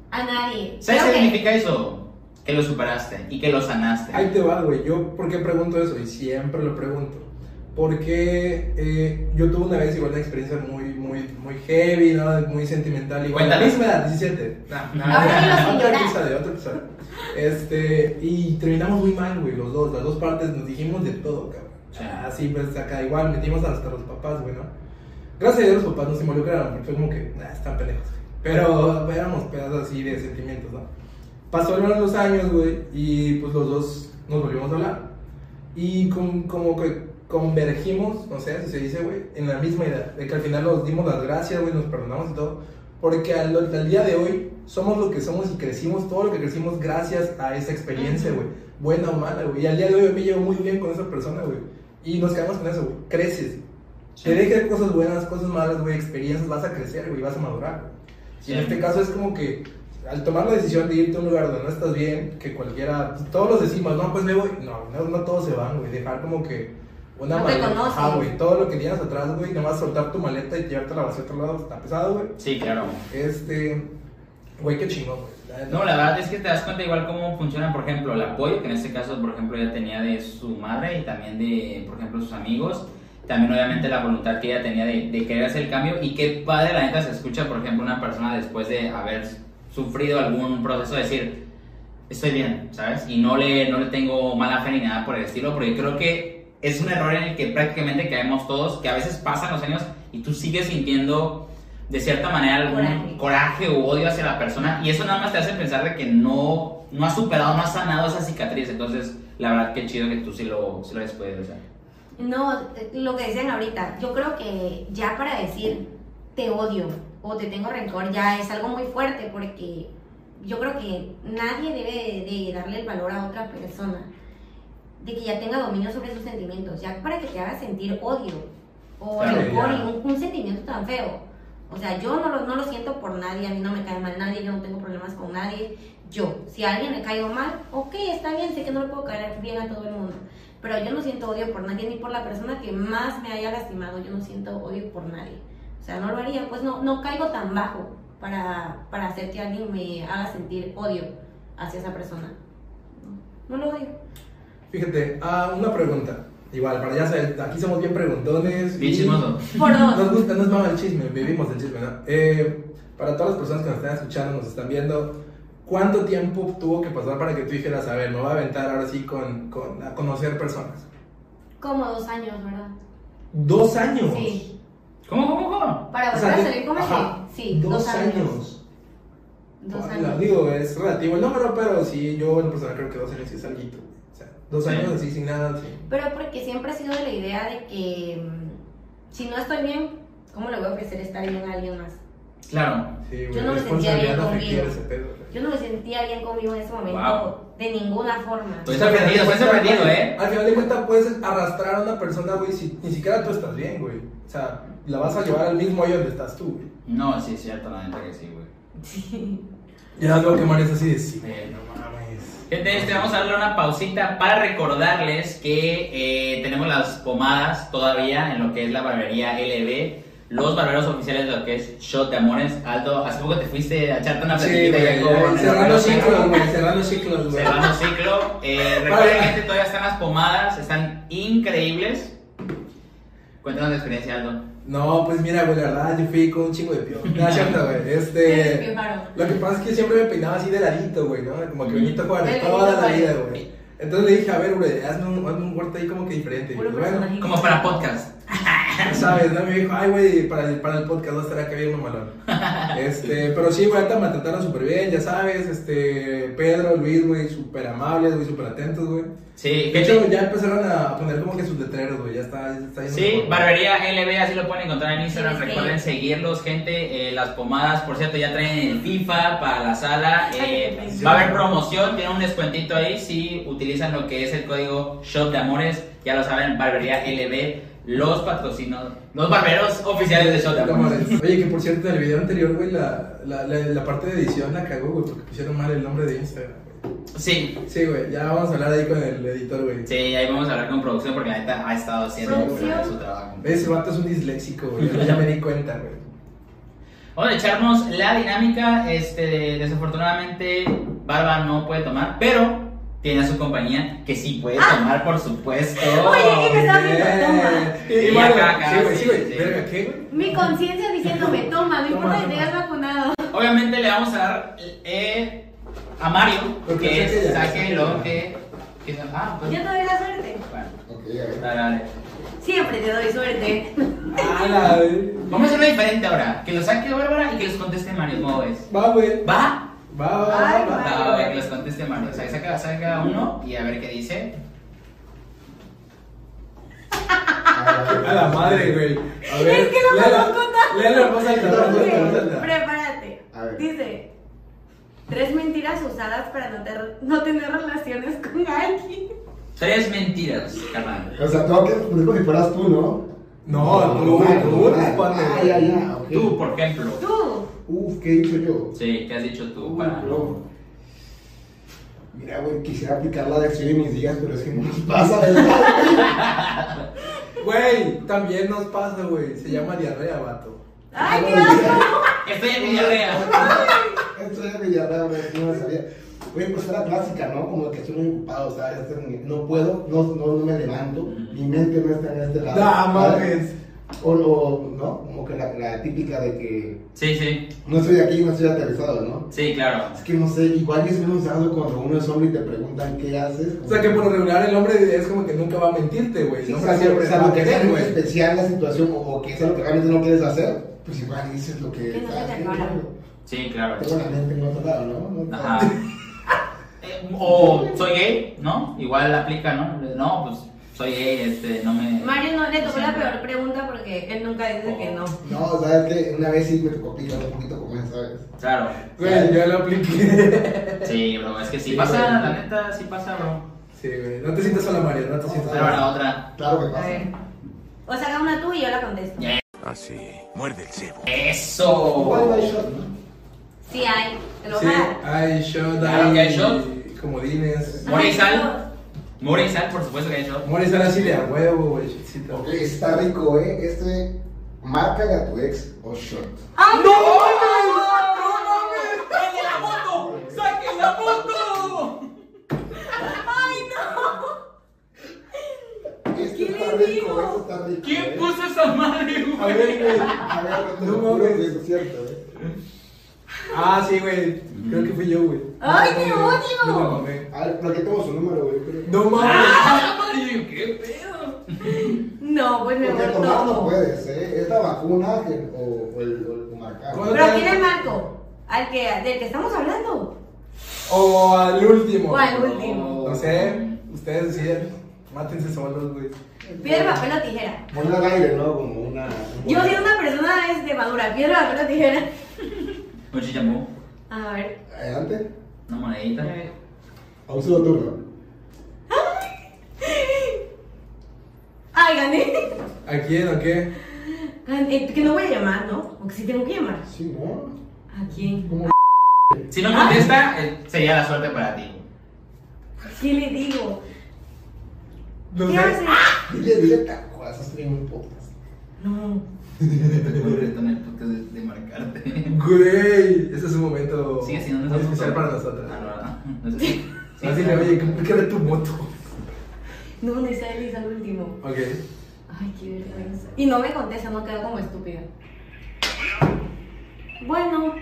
A nadie. ¿Sabes qué significa eso? Que lo superaste y que lo sanaste. Ahí te va, güey. Yo, ¿por qué pregunto eso? Y siempre lo pregunto. Porque eh, yo tuve una vez igual una experiencia muy, muy, muy heavy, ¿no? Muy sentimental. Igual, la misma edad, 17. No, no, Ahora dilo sin otro episodio, otro episodio. Este, y terminamos muy mal, güey, los dos. Las dos partes nos dijimos de todo, cabrón. Sí. Así, pues acá igual metimos hasta los papás, güey, ¿no? Gracias a Dios los papás nos involucraron, porque fue como que, nah, están pendejos. Pero éramos pedazos así de sentimientos, ¿no? Pasaron los años, güey, y pues los dos nos volvimos a hablar. Y com- como que convergimos, no sé si se dice, güey, en la misma idea. De que al final nos dimos las gracias, güey, nos perdonamos y todo. Porque al, al día de hoy somos lo que somos y crecimos, todo lo que crecimos gracias a esa experiencia, güey. Buena o mala, güey. Y al día de hoy me llevo muy bien con esa persona, güey. Y nos quedamos con eso, güey. Creces. Sí. Te dejes cosas buenas, cosas malas, güey, experiencias, vas a crecer, güey, vas a madurar. Sí. En este caso es como que al tomar la decisión de irte a un lugar donde no estás bien, que cualquiera, pues, todos los decimos, no, pues me voy. No, no, no todos se van, güey. Dejar como que una No maleta. Ajá, güey. Todo lo que tienes atrás, güey, nomás soltar tu maleta y llevarte la basura a otro lado, está pesado, güey. Sí, claro. Este, güey, qué chingón, güey. No, la verdad es que te das cuenta igual cómo funciona, por ejemplo, el apoyo, que en este caso, por ejemplo, ella tenía de su madre y también de, por ejemplo, sus amigos. También, obviamente, la voluntad que ella tenía de, de querer hacer el cambio. Y qué padre, la neta, se escucha, por ejemplo, una persona después de haber sufrido algún proceso, decir, estoy bien, ¿sabes? Y no le, no le tengo mala fe ni nada por el estilo, porque creo que es un error en el que prácticamente caemos todos, que a veces pasan los años y tú sigues sintiendo de cierta manera algún Coraje. coraje o odio hacia la persona y eso nada más te hace pensar de que no, no has superado, no has sanado esa cicatriz. Entonces, la verdad que chido que tú sí lo, sí lo hayas podido hacer. No, lo que decían ahorita, yo creo que ya para decir te odio o te tengo rencor ya es algo muy fuerte porque yo creo que nadie debe de darle el valor a otra persona, de que ya tenga dominio sobre sus sentimientos, ya para que te haga sentir odio o Claro, rencor ya. y un, un sentimiento tan feo. O sea, yo no lo, no lo siento por nadie, a mí no me cae mal nadie, yo no tengo problemas con nadie. Yo, si a alguien le caigo mal, ok, está bien, sé que no le puedo caer bien a todo el mundo. Pero yo no siento odio por nadie, ni por la persona que más me haya lastimado. Yo no siento odio por nadie. O sea, no lo haría, pues no, no caigo tan bajo para, para hacer que alguien me haga sentir odio hacia esa persona. No, no lo odio. Fíjate, ah, una pregunta. Igual, para ya saber, aquí somos bien preguntones. Bien chismoso. Por dos. Nos gusta, nos mama el chisme, vivimos el chisme, ¿no? Eh, para todas las personas que nos están escuchando, nos están viendo, ¿cuánto tiempo tuvo que pasar para que tú dijeras, a ver, me voy a aventar ahora sí con, con a conocer personas? Como dos años, ¿verdad? ¿Dos años? Sí. ¿Cómo, cómo, cómo? Para O volver sea, a salir con ajá. Sí, dos, dos, años. años. Dos Ah, años. Digo, es relativo el número, pero sí, yo en persona creo que dos años sí es algo. O sea, dos Sí. años así sin nada, sí. Pero porque siempre ha sido de la idea de que mm, si no estoy bien, ¿cómo le voy a ofrecer estar bien a alguien más? Claro. Sí, Yo güey, no me sentía bien conmigo. ese pedo, güey. Yo no me sentía bien conmigo en ese momento Wow. de ninguna forma. Estoy sorprendido, estoy sorprendido, ¿eh? Al final de cuentas puedes arrastrar a una persona, güey, si ni siquiera tú estás bien, güey. O sea, la vas a llevar al mismo hoyo donde estás tú, güey. No, sí, es cierto, la neta que sí, güey. Sí. Ya veo que es así de sí, no mames. Gente, este, vamos a darle una pausita para recordarles que eh, tenemos las pomadas todavía en lo que es la barbería LB. los barberos oficiales de lo que es Shot de Amores. Aldo, hace poco te fuiste a echarte una Sí, platiquita ya con Cerrando ciclos, güey. Cerrando ciclos, güey. Cerrando ciclo. Eh, recuerden, gente, todavía están las pomadas, están increíbles. Cuéntanos la experiencia, Aldo. No, pues mira, güey, la verdad, yo fui con un chingo de pío. No, es cierto, güey. Este. Lo que pasa es que siempre me peinaba así de ladito, güey, ¿no? Como que Benito Juárez, toda la vida, güey. Entonces le dije, a ver, güey, hazme un, hazme un corte ahí como que diferente. Pues, bueno. Como para podcast. ¿sabes? ¿no? Me dijo, ay, güey, para el, para el podcast no estará que había uno malón. Este, pero sí, güey, ahorita me trataron súper bien, ya sabes. Este, Pedro, Luis, güey, súper amables, güey, súper atentos, güey. Sí, De hecho, ya empezaron a poner como que sus letreros, güey, ya está, ya está Sí, mejor. Barbería LB, así lo pueden encontrar en Instagram. Sí, sí. Recuerden seguirlos, gente. Eh, las pomadas, por cierto, ya traen el FIFA para la sala. Eh, Ay, va a haber promoción, tiene un descuentito ahí si utilizan lo que es el código Shop de Amores. Ya lo saben, Barbería LB, los patrocinos, los barberos oficiales de mames. Oye, que por cierto, en el video anterior, güey, la, la, la, la parte de edición la cagó, güey, porque pusieron mal el nombre de Instagram, güey. Sí, Sí, güey, ya vamos a hablar ahí con el editor, güey. sí, ahí vamos a hablar con producción porque la neta ha estado haciendo su trabajo. Ese vato es un disléxico, güey, ya me di cuenta, güey. Vamos a echarnos la dinámica. Este, desafortunadamente, Barba no puede tomar, pero tiene a su compañía que sí puede tomar, por supuesto. Oye, ¿qué me estás viendo? Toma. Y, acá, acá, sí, güey, sí, sí, güey. Mi conciencia diciéndome, toma, no importa que te hayas vacunado. Obviamente le vamos a dar eh, a Mario Porque que saque ya. saque lo que. que ah, pues. Yo te doy la suerte. Bueno, Ok, dale, dale. Siempre te doy suerte. Ah. Vamos a hacerlo diferente ahora. Que lo saque Bárbara y que los conteste Mario. ¿Cómo ves? Va, güey. ¿Va? Va, va, va, Ay, va. va. Va, a ver, los conteste Mario. O sea, saca, saca uno y a ver qué dice. A la madre, güey. A ver. Es que no me lo contaste. Voz Ok, alta. Prepárate. A ver. Dice, tres mentiras usadas para no, ter- no tener relaciones con alguien. Tres mentiras, carnal. O sea, tengo que responder como si fueras tú, ¿no? No, tú, tú, ok. Tú, por ejemplo. Tú. Uf, ¿qué he dicho yo? Sí, ¿qué has dicho tú Uy, para bro. Mira, güey, quisiera aplicar la de acción en mis días, pero es que no nos pasa, ¿verdad? Güey, también nos pasa, güey. Se llama diarrea, vato. Ay, qué No, asco. Estoy en diarrea. Esto es de diarrea, güey, no lo sabía. Güey, pues era clásica, ¿no? Como que estoy muy ocupado, ¿sabes? Este, No puedo, no, no, no me levanto, mi mente no está en este lado. No, mames. O, o, ¿no? Como que la, la típica de que Sí, sí. no estoy aquí, no estoy aterrizado, ¿no? Sí, claro. Es que no sé, igual es menos usado cuando uno es hombre y te preguntan qué haces. O sea que por lo regular el hombre es como que nunca va a mentirte, güey. Sí, Nunca o sea, siempre o sea, lo que muy güey. especial la situación o, o que es algo que realmente no quieres hacer, pues igual dices lo que Que no estás haciendo. Sí, claro. Tengo la mente en otro lado, ¿no? No- Ajá. Eh, o soy gay, ¿no? Igual aplica, ¿no? No, pues soy gay, este, no no le tocó la peor pregunta porque él nunca dice que no. No, sabes que una vez sí me tocó aplicar un poquito como eso, ¿sabes? Claro. Güey, yo lo apliqué. Sí, bro, es que sí, Sí, pasa, güey. la neta, sí pasa, bro. Sí, güey. No te sientas sola, Mario. No te sientas Pero sola. ahora otra. Claro que A pasa. ver. O saca una tú y yo la contesto. Ya. Así, muerde el cebo. Eso. No hay shot, ¿no? Sí hay. Te lo Sí, voy a dar. hay shot, Claro que hay shot. comodines. Sal. Mora y sal, por supuesto que hay shot. Mora y sal así de a huevo, güey. shotcito. Ok, está rico, ¿eh? Este, márcale a tu ex o shot. ¡Ay, ¡No! ¡El de la moto! ¡Saquen la moto! ¡Ay, no! Este ¿Qué está rico, este está rico. ¿Quién ¿eh? puso esa madre, A güey? ver, güey. A ver, No mames. que eso es cierto, ¿eh? Ah, sí, güey. Creo que fui yo, güey. ¡Ay, te odio! Me la mamé. A ver, pero aquí tengo su número, güey. No mames. ¡Ah, madre! ¿Qué pedo? No, pues me Porque tomar no puedes, ¿eh? Es la vacuna que- o, o el, o el marcar. ¿Cuándo Pero te- ¿a quién le marco? Al que, del que estamos hablando. O al último. O al último. No sé. Ustedes deciden. Mátense solos, güey. Piedra, papel o tijera. Ponle al aire, ¿no? Como una. un- Yo soy una persona este, madura. Piedra, papel o tijera. Un chichamú. A ver. Adelante. Una monedita. A ver. A un solo turno. Ay, gané. ¿A quién o qué? Gané. Que no voy a llamar, ¿no? Porque sí tengo que llamar. Sí, ¿no? ¿A quién? Como Si no contesta, eh, sería la suerte para ti. ¿Qué le digo? No ¿Qué sé. hace? Dile, dile cual, estás en un podcast. No. Reto en el podcast de, de marcarte. Güey, ese es un momento Sigue siendo especial para nosotros. Ah, no, no. no sé si- Así dile, oye, ¿qué qué era tu moto? No, no está Ellis al último. Ok. Ay, qué vergüenza. Y no me contesta, no quedo como estúpida. Bueno,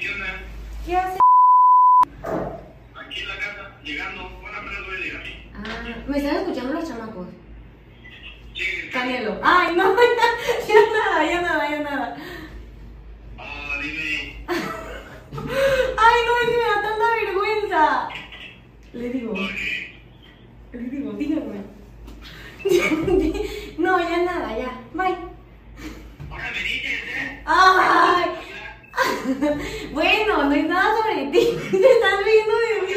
¿Qué onda? ¿qué hace? Aquí en la casa, llegando. Bueno, apenas voy a llegar. Ah, me están escuchando los chamacos. Canelo. Ay, no, ya, ya nada, ya nada, ya nada. Ah, dime. Ay, no, es que me da tanta vergüenza. Le digo. Le digo, dígame. No, ya nada, ya. Bye. Ahora me dices, ¿eh? Ay. Bueno, no es nada sobre ti. Te estás riendo de mí.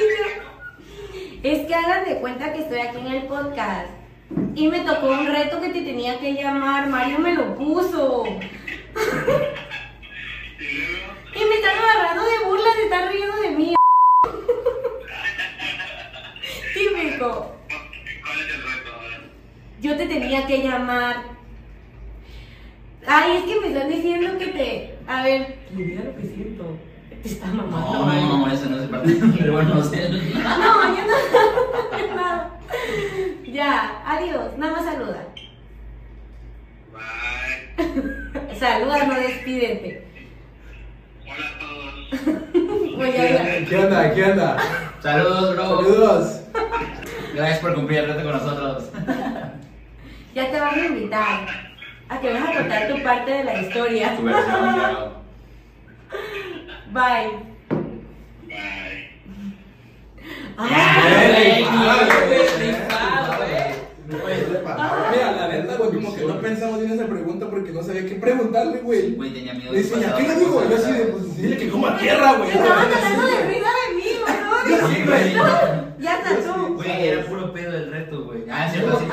Es que hagan de cuenta que estoy aquí en el podcast. Y me tocó un reto que te tenía que llamar. Mario me lo puso. Y me están agarrando de burlas, se están riendo de mí. Típico. Yo te tenía que llamar. Ay, es que me están diciendo que te. A ver, lo que siento. Te está mamando. No, no, no, eso no se parte. Pero bueno, no sé. No, ya no. ya nada. Ya, adiós. Nada más saluda. Bye. Saluda, no despídete. Hola a todos. Voy a. ¿Qué onda? ¿Qué onda? Saludos, bro. Saludos. Gracias por cumplir el reto con nosotros. Ya te van a invitar a que vas a contar tu parte de la historia. Tu versión. Bye. Bye. Ay, Mira, la neta, güey, como que no pensamos en esa pregunta porque no sabía qué preguntarle, güey. Güey, tenía miedo Le de decía, ¿qué le digo? Yo así de, pues dile que coma tierra, güey. Estaban tratando de risa de mí, güey. Ya está tú. Güey, era puro pedo el reto, güey. Ah, cierto, sí.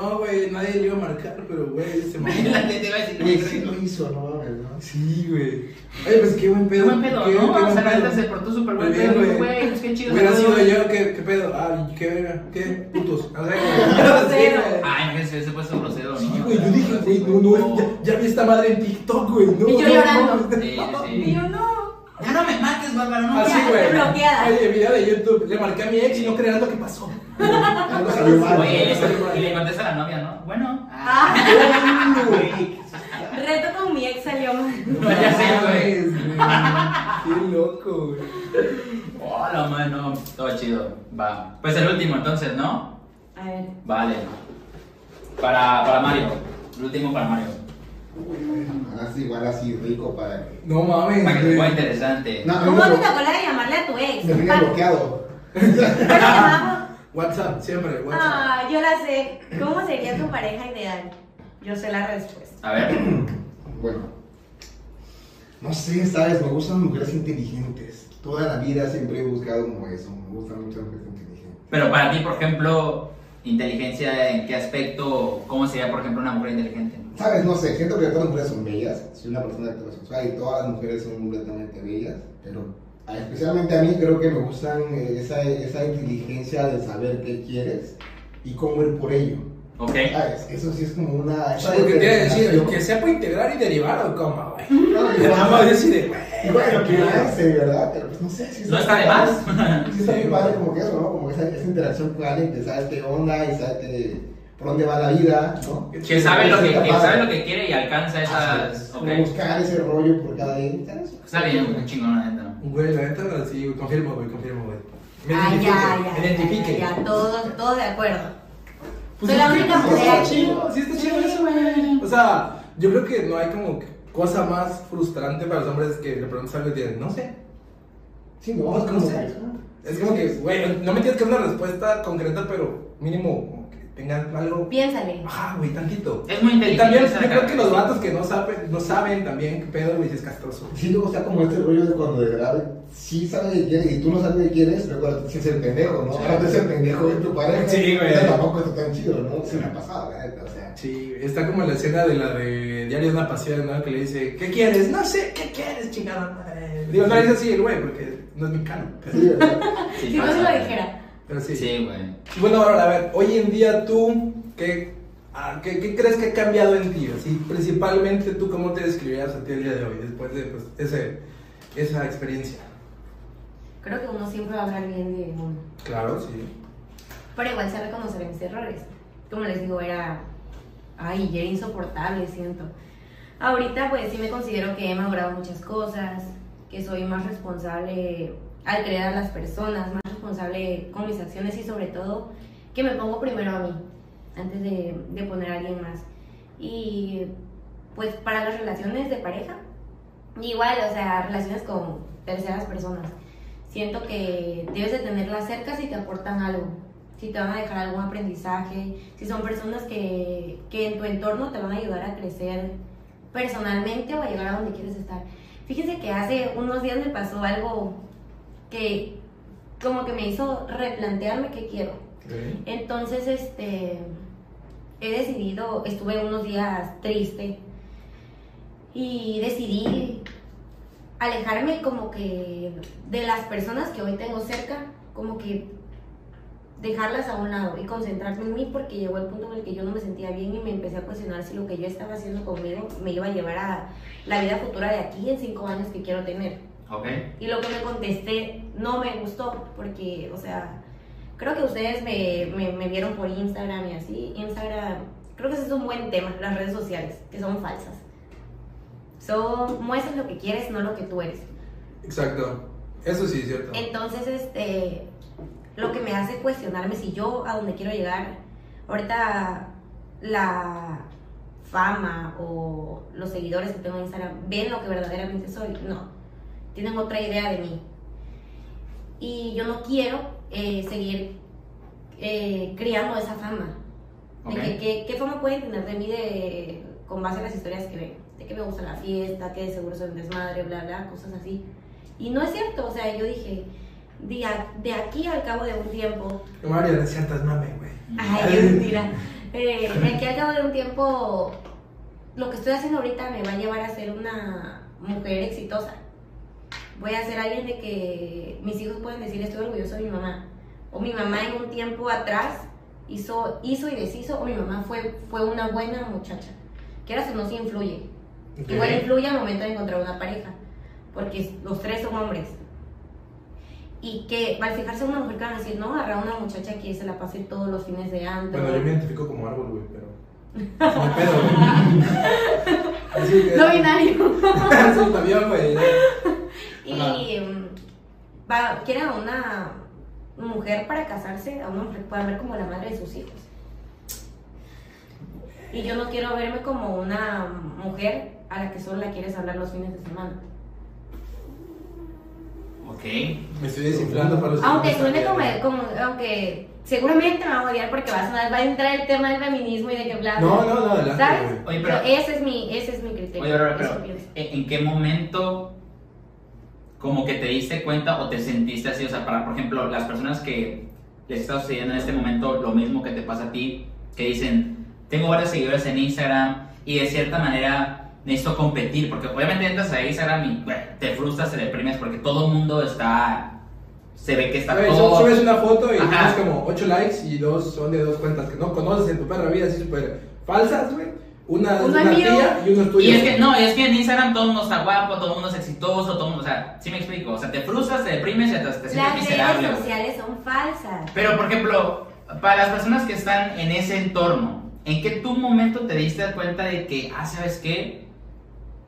No, güey, nadie le iba a marcar, pero, güey, se mamó. La gente iba a decir, Güey, güey, sí lo hizo, no mames, ¿no? Sí, güey. Oye, pues qué buen Qué pedo. buen pedo, qué- ¿no? qué O buen sea, la pedo. neta se portó súper buen Muy bien, pedo. güey. Pues qué chido. Hubiera sido yo, ¿qué, qué pedo? Ah, qué verga, qué putos. O sea, Grosero. Ay, imagínate, ese fue su grosero, ¿no? Sí, güey, yo dije, güey, no, no, ya, ya vi esta madre en TikTok, güey, no. Y yo no, llorando. no. Sí, sí, Y yo no. Ya no me mates, Bárbara, no Así, Ya, güey. bloqueada. Oye, video de YouTube, le marqué a mi ex y no creas lo que pasó. Algo salió mal. Oye, y le- contesta a la novia, ¿no? Bueno. Ah, Güey, reto con mi ex salió mal. No, ya sé, güey. Qué loco, güey. Hola, mano. Todo chido. Va. Pues el último, entonces, ¿no? A ver. Vale. Para, para Mario. El último para Mario. Así, igual así, rico para que. No mames, Para que te ponga interesante. No, ¿Cómo me te tocó la de llamarle a tu ex? me tiene bloqueado. ¿Cómo le llamamos? WhatsApp, siempre, WhatsApp. Ah, yo la sé. ¿Cómo sería tu pareja ideal? Yo sé la respuesta. A ver. Bueno, no sé, sabes, me gustan mujeres inteligentes. Toda la vida siempre he buscado como eso. Me gustan muchas mujeres inteligentes. Pero para ti, por ejemplo, inteligencia, ¿en qué aspecto? ¿Cómo sería, por ejemplo, una mujer inteligente? Sabes, no sé, siento que todas las mujeres son bellas. Soy una persona heterosexual y todas las mujeres son completamente bellas. Pero especialmente a mí creo que me gustan eh, esa, esa inteligencia de saber qué quieres y cómo ir por ello. ¿Ok? ¿Sabes? Eso sí es como una. O sea, lo que te iba a decir, que sea para integrar y derivar o cómo, güey. No, Y nada más decide, güey. Y bueno, que hace, ¿verdad? Pero pues no sé si No está de más. Sí, está bien padre como que eso, ¿no? Como esa, esa interacción con alguien que sabe qué onda y sabe que, por dónde va la vida, ¿no? Que sabe lo que, que sabe lo que quiere y alcanza esas. Así es, Ok. como buscar ese rollo por cada día, ¿sabes? Está bien, un chingón. Güey, la neta, sí, güey, confirmo, güey, confirmo, güey. Me Ah, identifique, ya, me ya, identifique. ya, ya, todos, todos de acuerdo. Pues Soy la única sí mujer está chido, Sí, está chido eso, güey. O sea, yo creo que no hay como que cosa más frustrante para los hombres que le preguntas algo y te dicen, no sé. Sí, no, No, no sé. Es como que, güey, no me tienes que dar una respuesta concreta, pero mínimo tengan algo. Piénsale. Ajá, güey, tantito. Es muy Y inteligente. también, esa yo creo que los vatos que no saben, no saben también qué pedo, güey, si es castroso. Sí, luego está como este rollo de cuando de verdad sí sabe qué quieres y tú no sabes qué quieres, pero cuando tienes el pendejo, ¿no? Sí. Ahora es el pendejo de tu pareja. Sí, güey. Tampoco está tan chido, ¿no? Se me ha pasado, neta, o sea. Sí, está como la escena de la de Diario de una pasión, ¿no? Que le dice, ¿qué quieres? No sé, ¿qué quieres, chingada madre? Digo, no le dice así el güey, porque no es mi cano. Pero Sí, ¿verdad? Sí, Si no se lo dijera. Pero sí. Sí, güey. Y bueno, ahora, a ver, hoy en día tú, ¿qué ¿qué, qué crees que ha cambiado en ti? Así, principalmente tú, ¿cómo te describirías a ti el día de hoy, después de pues, ese, esa experiencia? Creo que uno siempre va a hablar bien de uno. Claro, sí. Pero igual sé reconocer mis errores. Como les digo, era. Ay, ya era insoportable, siento. Ahorita, pues sí me considero que he madurado muchas cosas, que soy más responsable al creer a las personas, más responsable con mis acciones y sobre todo que me pongo primero a mí antes de, poner a alguien más. Y pues para las relaciones de pareja, igual, o sea, relaciones con terceras personas. Siento que debes de tenerlas cerca si te aportan algo, si te van a dejar algún aprendizaje, si son personas que, que en tu entorno te van a ayudar a crecer personalmente o a llegar a donde quieres estar. Fíjense que hace unos días me pasó algo que como que me hizo replantearme qué quiero. Entonces, este, he decidido, estuve unos días triste y decidí alejarme como que de las personas que hoy tengo cerca, como que dejarlas a un lado y concentrarme en mí porque llegó el punto en el que yo no me sentía bien y me empecé a cuestionar si lo que yo estaba haciendo conmigo me iba a llevar a la vida futura de aquí en cinco años que quiero tener. Y lo que me contesté no me gustó porque, o sea, creo que ustedes me, me, me vieron por Instagram y así. Instagram, creo que ese es un buen tema, las redes sociales, que son falsas. Son, muestras lo que quieres, no lo que tú eres. Exacto. Eso sí es cierto. Entonces, este, lo que me hace cuestionarme si yo a donde quiero llegar, ahorita la fama o los seguidores que tengo en Instagram ven lo que verdaderamente soy. No, tienen otra idea de mí. Y yo no quiero eh, seguir eh, criando esa fama. De Ok. que, que- ¿Qué fama pueden tener de mí de, con base a las historias que ven? De que me gusta la fiesta, que de seguro soy un desmadre, bla, bla, cosas así. Y no es cierto, o sea, yo dije, de, a- de aquí al cabo de un tiempo, María, no sientas mame, güey. ay, mentira, eh, de aquí al cabo de un tiempo, lo que estoy haciendo ahorita me va a llevar a ser una mujer exitosa. Voy a ser alguien de que mis hijos pueden decir, estoy orgulloso de mi mamá. O mi mamá en un tiempo atrás hizo, hizo y deshizo, o mi mamá fue, fue una buena muchacha. Quieras o no, sí influye. Ok. Igual influye al momento de encontrar una pareja, porque los tres son hombres. Y que al fijarse en una mujer que van a decir, no, agarra una muchacha que se la pase todos los fines de antro. Bueno, yo me identifico como árbol, güey, pero. No pedo, güey. No binario. Sí, también, güey. Y mm, va, quiere a una mujer para casarse, a una mujer para ver como la madre de sus hijos. Y yo no quiero verme como una mujer a la que solo la quieres hablar los fines de semana. Ok. Me estoy desinflando para los Aunque suene como, como- aunque seguramente me va a odiar porque va a sonar, va a entrar el tema del feminismo y de que bla. No, no, no, adelante, ¿Sabes? Oye, pero- ese es mi, ese es mi criterio. Oye, pero. ¿en en qué momento como que te diste cuenta o te sentiste así? O sea, para, por ejemplo, las personas que les está sucediendo en este momento lo mismo que te pasa a ti, que dicen, tengo varios seguidores en Instagram y de cierta manera necesito competir, porque obviamente entras a Instagram y bueno, te frustras, te deprimes porque todo el mundo está, se ve que está Güey, todo... subes una foto y Ajá. tienes como 8 likes y dos son de dos cuentas que no conoces en tu perra vida, así súper falsas, güey. Una una mío. tía y uno es tuyo. Y es que no, es que en Instagram todo el mundo está guapo, todo el mundo es exitoso, todo el mundo, o sea, sí me explico, o sea, te frustras, te deprimes y te, te sientes Las miserable. redes güey. sociales son falsas. Pero, por ejemplo, para las personas que están en ese entorno, ¿en qué tu momento te diste cuenta de que, ah, ¿sabes qué?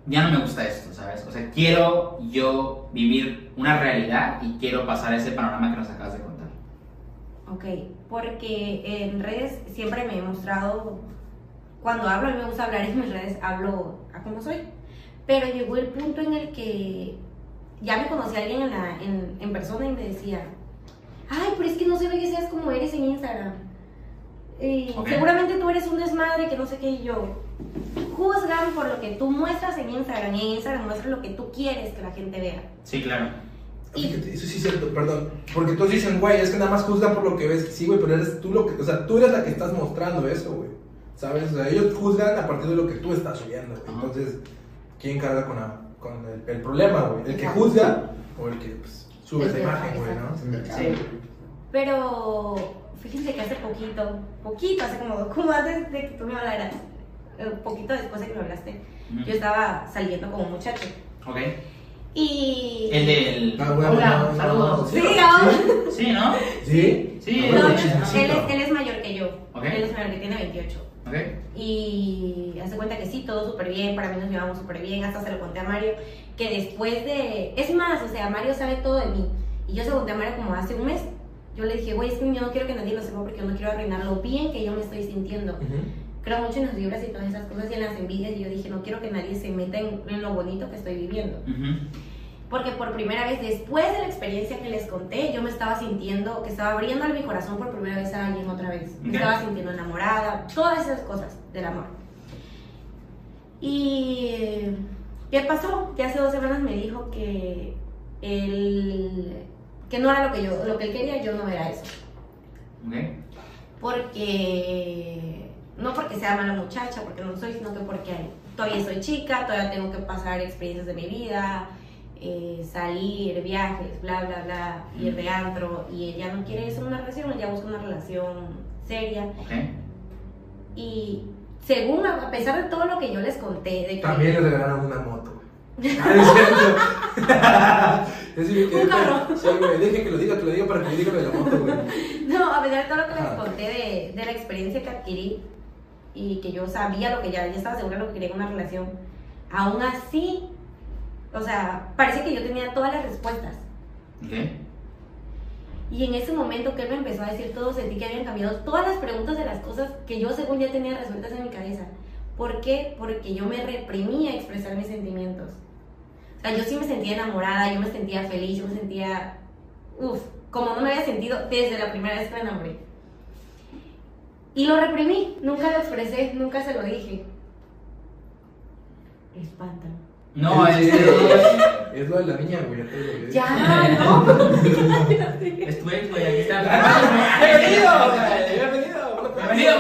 Ya no me gusta esto, ¿sabes? O sea, quiero yo vivir una realidad y quiero pasar ese panorama que nos acabas de contar. Ok, porque en redes siempre me he mostrado, cuando hablo, a mí me gusta hablar en mis redes, hablo a como soy. Pero llegó el punto en el que ya me conocí a alguien en, la- en, en persona y me decía, ay, pero es que no se ve que seas como eres en Instagram. Seguramente tú eres un desmadre que no sé qué y yo. Juzgan por lo que tú muestras en Instagram y en Instagram muestras lo que tú quieres que la gente vea. Sí, claro. Fíjate, eso sí es cierto, perdón. Porque todos dicen, güey, es que nada más juzgan por lo que ves. Sí, güey, pero eres tú lo que. O sea, tú eres la que estás mostrando eso, güey. ¿Sabes? O sea, ellos juzgan a partir de lo que tú estás subiendo. güey. Entonces, ¿quién carga con, la- con el, el problema, güey? ¿El que juzga o el que pues, sube esa imagen, güey, no? Sí. Pero fíjense que hace poquito, poquito, hace como, como antes de que tú me hablaras, eh, poquito después de que me hablaste, yo estaba saliendo con un muchacho. Ok. Y. El del. Ah, bueno, Hola, no, saludos. no, Sí. ¿no? Sí, ¿no? ¿Sí? Sí, No, él, es, él es mayor que yo. Ok. Él es mayor que tiene 28. Ok. Y hace cuenta que sí, todo súper bien, para mí nos llevamos súper bien, hasta se lo conté a Mario, que después de... Es más, o sea, Mario sabe todo de mí. Y yo se lo conté a Mario como hace un mes. Yo le dije, güey, es que yo no quiero que nadie lo sepa porque yo no quiero arruinar lo bien que yo me estoy sintiendo. Ujú. Creo mucho en las vibras y todas esas cosas y en las envidias. Y yo dije, no quiero que nadie se meta en, en lo bonito que estoy viviendo. Ujú. Porque por primera vez, después de la experiencia que les conté, yo me estaba sintiendo que estaba abriéndole mi corazón por primera vez a alguien otra vez. Me Ok. estaba sintiendo enamorada, todas esas cosas del amor. Y ¿qué pasó? Que hace dos semanas me dijo que él, que no era lo que yo, lo que él quería, yo no era eso. Ok. Porque no porque sea mala muchacha, porque no lo soy, sino que porque todavía soy chica, todavía tengo que pasar experiencias de mi vida, eh, salir, viajes, bla, bla, bla, ir de antro, y ella no quiere eso en una relación, ella busca una relación seria. Ok. Y según, a pesar de todo lo que yo les conté, de que... También le regalaron una moto. Ah, es cierto. Es decir, Un carro. Sí, güey, deje que lo diga, que lo diga para que diga lo de la moto, güey. No, a pesar de todo lo que les Ajá. conté de, de la experiencia que adquirí y que yo sabía lo que ya, ya estaba segura de lo que quería en una relación, aún así, o sea, parece que yo tenía todas las respuestas. Ok. Y en ese momento que él me empezó a decir todo, sentí que habían cambiado todas las preguntas de las cosas que yo según ya tenía resueltas en mi cabeza. ¿Por qué? Porque yo me reprimía a expresar mis sentimientos. O sea, yo sí me sentía enamorada, yo me sentía feliz, yo me sentía, uff, como no me había sentido desde la primera vez que me enamoré. Y lo reprimí, nunca lo expresé, nunca se lo dije. Espantan. No, Sí, este. Es lo de la niña, güey. ya te lo dije. Ya, no. Es tu ex, güey, aquí está. ¡Bienvenido! ¡Bienvenido! Bienvenido.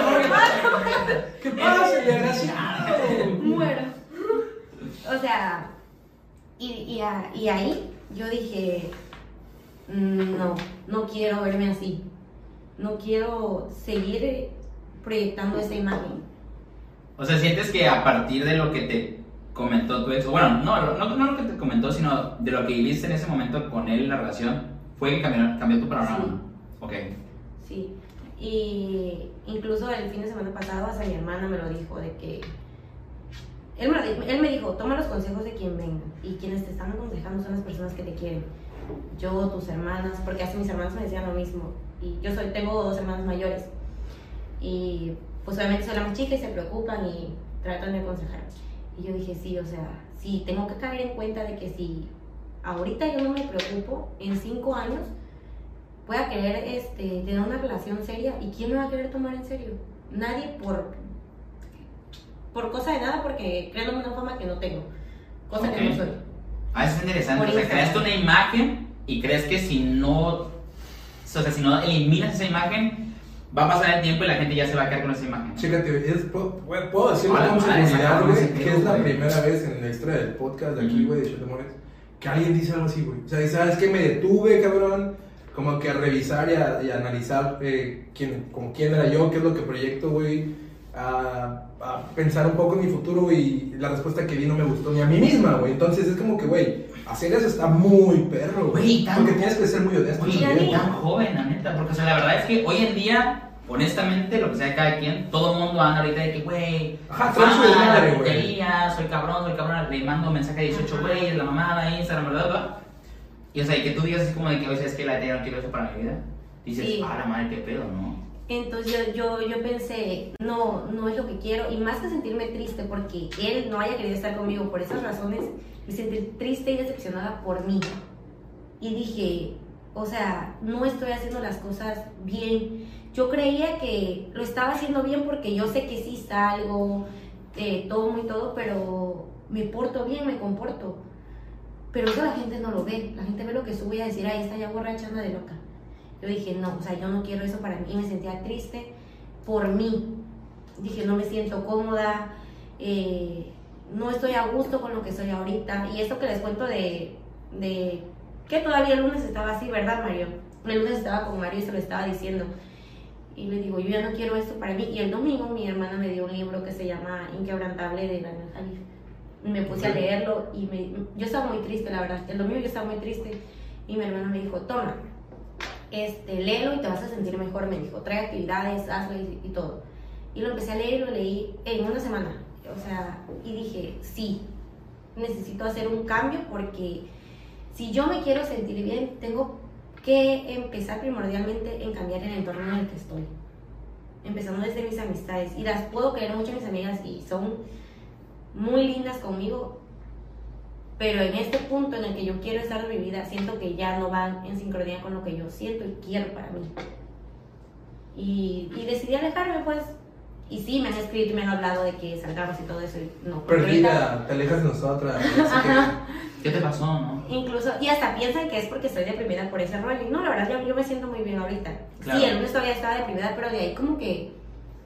¿Qué pasa, desgraciado? muero. O sea, y, y, a- y ahí yo dije, "Mm, no, no quiero verme así. No quiero seguir proyectando esa imagen. O sea, sientes que a partir de lo que te comentó tu ex, o bueno, no, no, no lo que te comentó, sino de lo que viviste en ese momento con él en la relación, fue que cambió, cambió tu panorama. Ok. Sí. Y incluso el fin de semana pasado hasta mi hermana me lo dijo, de que... Él me, dijo- él me dijo, toma los consejos de quien venga. Y quienes te están aconsejando son las personas que te quieren. Yo, tus hermanas, porque hasta mis hermanas me decían lo mismo. Y yo soy, tengo dos hermanas mayores. Y pues obviamente soy la más chica y se preocupan y tratan de aconsejar. Y yo dije, sí, o sea, sí, tengo que caer en cuenta de que si ahorita yo no me preocupo, en cinco años voy a querer este, tener una relación seria. ¿Y quién me va a querer tomar en serio? Nadie por, por cosa de nada, porque creándome una fama que no tengo. Cosa que no soy. Ah, eso es interesante. Por O sea, creaste una imagen y crees que si no. O sea, si no eliminas esa imagen, va a pasar el tiempo y la gente ya se va a quedar con esa imagen. Chécate, es- puedo, puedo decirlo con seguridad, güey, que es la güey. primera vez en la historia del podcast de aquí, güey, de Show de Amores, que alguien dice algo así, güey. O sea, ¿sabes qué? Me detuve, cabrón, como que a revisar y a, y a analizar eh, quién, como quién era yo, qué es lo que proyecto, güey, a, a pensar un poco en mi futuro y la respuesta que di no me gustó ni a mí misma, güey. Entonces es como que, güey, hacer eso está muy perro, Güey, güey. tan- Porque tienes que ser muy honesto. Oye, también, tan joven, la neta. Porque, o sea, la verdad es que hoy en día, honestamente, lo que sea de cada quien, todo el mundo anda ahorita de que, güey, Ajá, fama, desmadre, la putería, soy cabrón, soy cabrón, le mando mensaje a 18 Ajá. güeyes, la mamada, Instagram, bla, bla, bla. Y, o sea, y que tú digas así como de que, oye, es que la yo no quiero eso para mi vida. Dices, Sí. ah, la madre, qué pedo, ¿no? Entonces yo, yo, yo pensé, no, no es lo que quiero. Y más que sentirme triste porque él no haya querido estar conmigo por esas razones, me sentí triste y decepcionada por mí. Y dije, o sea, no estoy haciendo las cosas bien. Yo creía que lo estaba haciendo bien porque yo sé que sí salgo, eh, todo muy todo, pero me porto bien, me comporto. Pero eso la gente no lo ve. La gente ve lo que subo y a decir, ahí está ya borracha, de loca. Yo dije, no, o sea, yo no quiero eso para mí. Y me sentía triste por mí. Dije, no me siento cómoda, eh, no estoy a gusto con lo que soy ahorita. Y esto que les cuento de, de que todavía el lunes estaba así, ¿verdad, Mario? El lunes estaba con Mario y se lo estaba diciendo. Y le digo, yo ya no quiero esto para mí. Y el domingo mi hermana me dio un libro que se llama Inquebrantable de Daniel Jalif. Me puse a leerlo y me, yo estaba muy triste, la verdad. El domingo yo estaba muy triste y mi hermana me dijo, toma, este, léelo y te vas a sentir mejor. Me dijo, trae actividades, hazlo y, todo. Y lo empecé a leer y lo leí en una semana. O sea, y dije, sí, necesito hacer un cambio porque si yo me quiero sentir bien, tengo que empezar primordialmente en cambiar el entorno en el que estoy. Empezando desde mis amistades. Y las puedo querer mucho mis amigas y son muy lindas conmigo. Pero en este punto en el que yo quiero estar de mi vida, siento que ya no van en sincronía con lo que yo siento y quiero para mí. Y, y decidí alejarme, pues. Y sí, me han escrito y me han hablado de que salgamos y todo eso. Y no, Perdida, te alejas de nosotras. Ajá. ¿Qué te pasó, no? Incluso, y hasta piensan que es porque estoy deprimida por ese rollo. Y no, la verdad, yo, yo me siento muy bien ahorita. Claro. Sí, el lunes todavía estaba deprimida, pero de ahí como que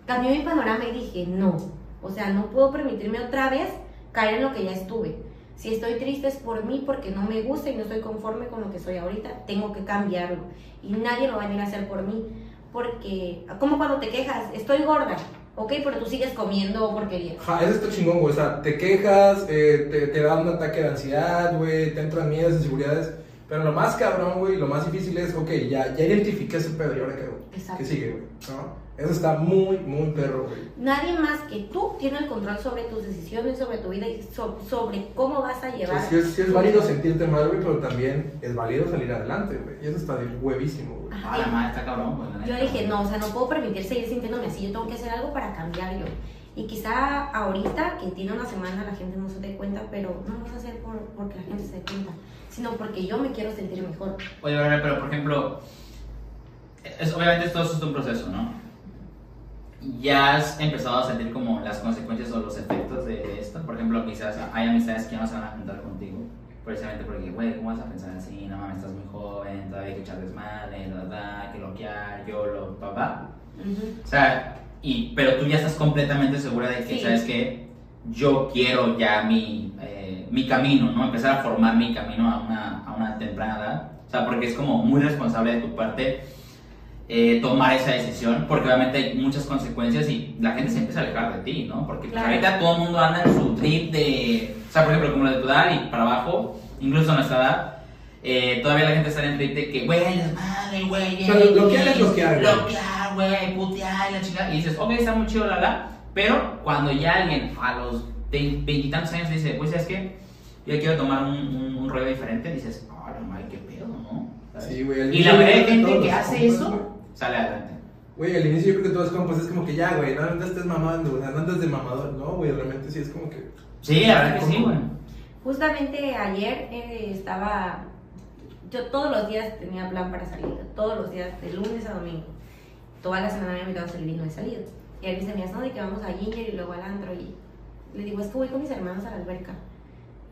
cambió mi panorama y dije, no. O sea, no puedo permitirme otra vez caer en lo que ya estuve. Si estoy triste es por mí, porque no me gusta y no estoy conforme con lo que soy ahorita. Tengo que cambiarlo. Y nadie lo va a venir a hacer por mí. Porque, como cuando te quejas, estoy gorda, ok, pero tú sigues comiendo porquería. Ajá, eso está chingón, güey. O sea, te quejas, eh, te, te da un ataque de ansiedad, güey, te entran miedos, inseguridades. Pero lo más cabrón, güey, lo más difícil es, ok, ya, ya identifiqué ese pedo y ahora qué hago. Exacto. ¿Qué sigue, güey? ¿No? Eso está muy, muy perro, güey. Nadie más que tú tiene el control sobre tus decisiones, sobre tu vida y so- sobre cómo vas a llevar. sea, sí es, sí es válido sentirte mal, güey, pero también es válido salir adelante, güey. Y eso está de huevísimo, güey. Ajá, Ah, la madre está cabrón, la Yo dije, no, o sea, no puedo permitir seguir sintiéndome así, yo tengo que hacer algo para cambiar yo. Y quizá ahorita, que tiene una semana, la gente no se dé cuenta, pero no lo vas a hacer por, porque la gente se dé cuenta, sino porque yo me quiero sentir mejor. Oye, pero por ejemplo, es, obviamente todo esto es un proceso, ¿no? Ya has empezado a sentir como las consecuencias o los efectos de esto. Por ejemplo, quizás hay amistades que ya no se van a juntar contigo. Precisamente porque, güey, ¿cómo vas a pensar así? No mames, estás muy joven, todavía hay que echar desmadre, la, la, que bloquear, yo lo, papá. Ujú. O sea, y, pero tú ya estás completamente segura de que, Sí. ¿sabes qué? Yo quiero ya mi, eh, mi camino, ¿no? Empezar a formar mi camino a una, a una temprana edad. O sea, porque es como muy responsable de tu parte eh, tomar esa decisión, porque obviamente hay muchas consecuencias y la gente se empieza a alejar de ti, ¿no? Porque pues, Claro. ahorita todo el mundo anda en su trip de, o sea, por ejemplo, como lo de tu edad y para abajo, incluso a nuestra edad, eh, todavía la gente está en el trip de que, güey, desmadre, güey, O sea, lo- bloquear es bloquear, güey. bloquear, güey, putear la chica, y dices, ok, está muy chido, la, la, pero cuando ya alguien a los vein- veintitantos años dice, pues, ¿sabes qué? Yo quiero tomar un, un, un rollo diferente, dices, ah, la madre, qué pedo, ¿no? Sí, güey. Y la yo mayoría de gente que hace eso güey. Sale adelante. Güey, al inicio yo creo que todos compas es como que ya, güey, no, no estés mamando, o sea, no andes de mamador. No, güey, realmente sí es como que. Sí, la verdad que sí, güey. Justamente ayer eh, estaba, yo todos los días tenía plan para salir, todos los días, de lunes a domingo. Toda la semana me había invitado a salir y no he salido. Y él dice, me no, de que vamos a Ginger y luego al antro. Y le digo, es que voy con mis hermanos a la alberca.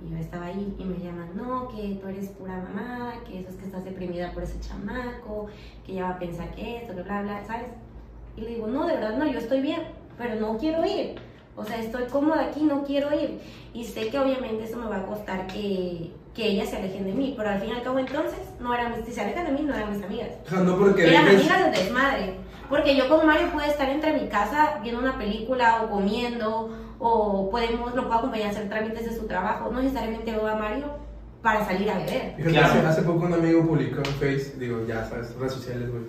Y yo estaba ahí y me llaman, no, que tú eres pura mamada, que eso es que estás deprimida por ese chamaco, que ya va a pensar que esto, que bla, bla, ¿sabes? Y le digo, no, de verdad no, yo estoy bien, pero no quiero ir. O sea, estoy cómoda aquí, no quiero ir. Y sé que obviamente eso me va a costar que, que ellas se alejen de mí, pero al fin y al cabo entonces, no eran mis, si se alejan de mí, no eran mis amigas. O sea, no porque Eran dejes- amigas de desmadre. Porque yo con Mario puedo estar entre mi casa viendo una película o comiendo, o podemos, lo puedo acompañar a hacer trámites de su trabajo. No necesariamente veo a Mario para salir a beber. Claro. hace, hace poco un amigo publicó en Face, digo, ya sabes, redes sociales, güey.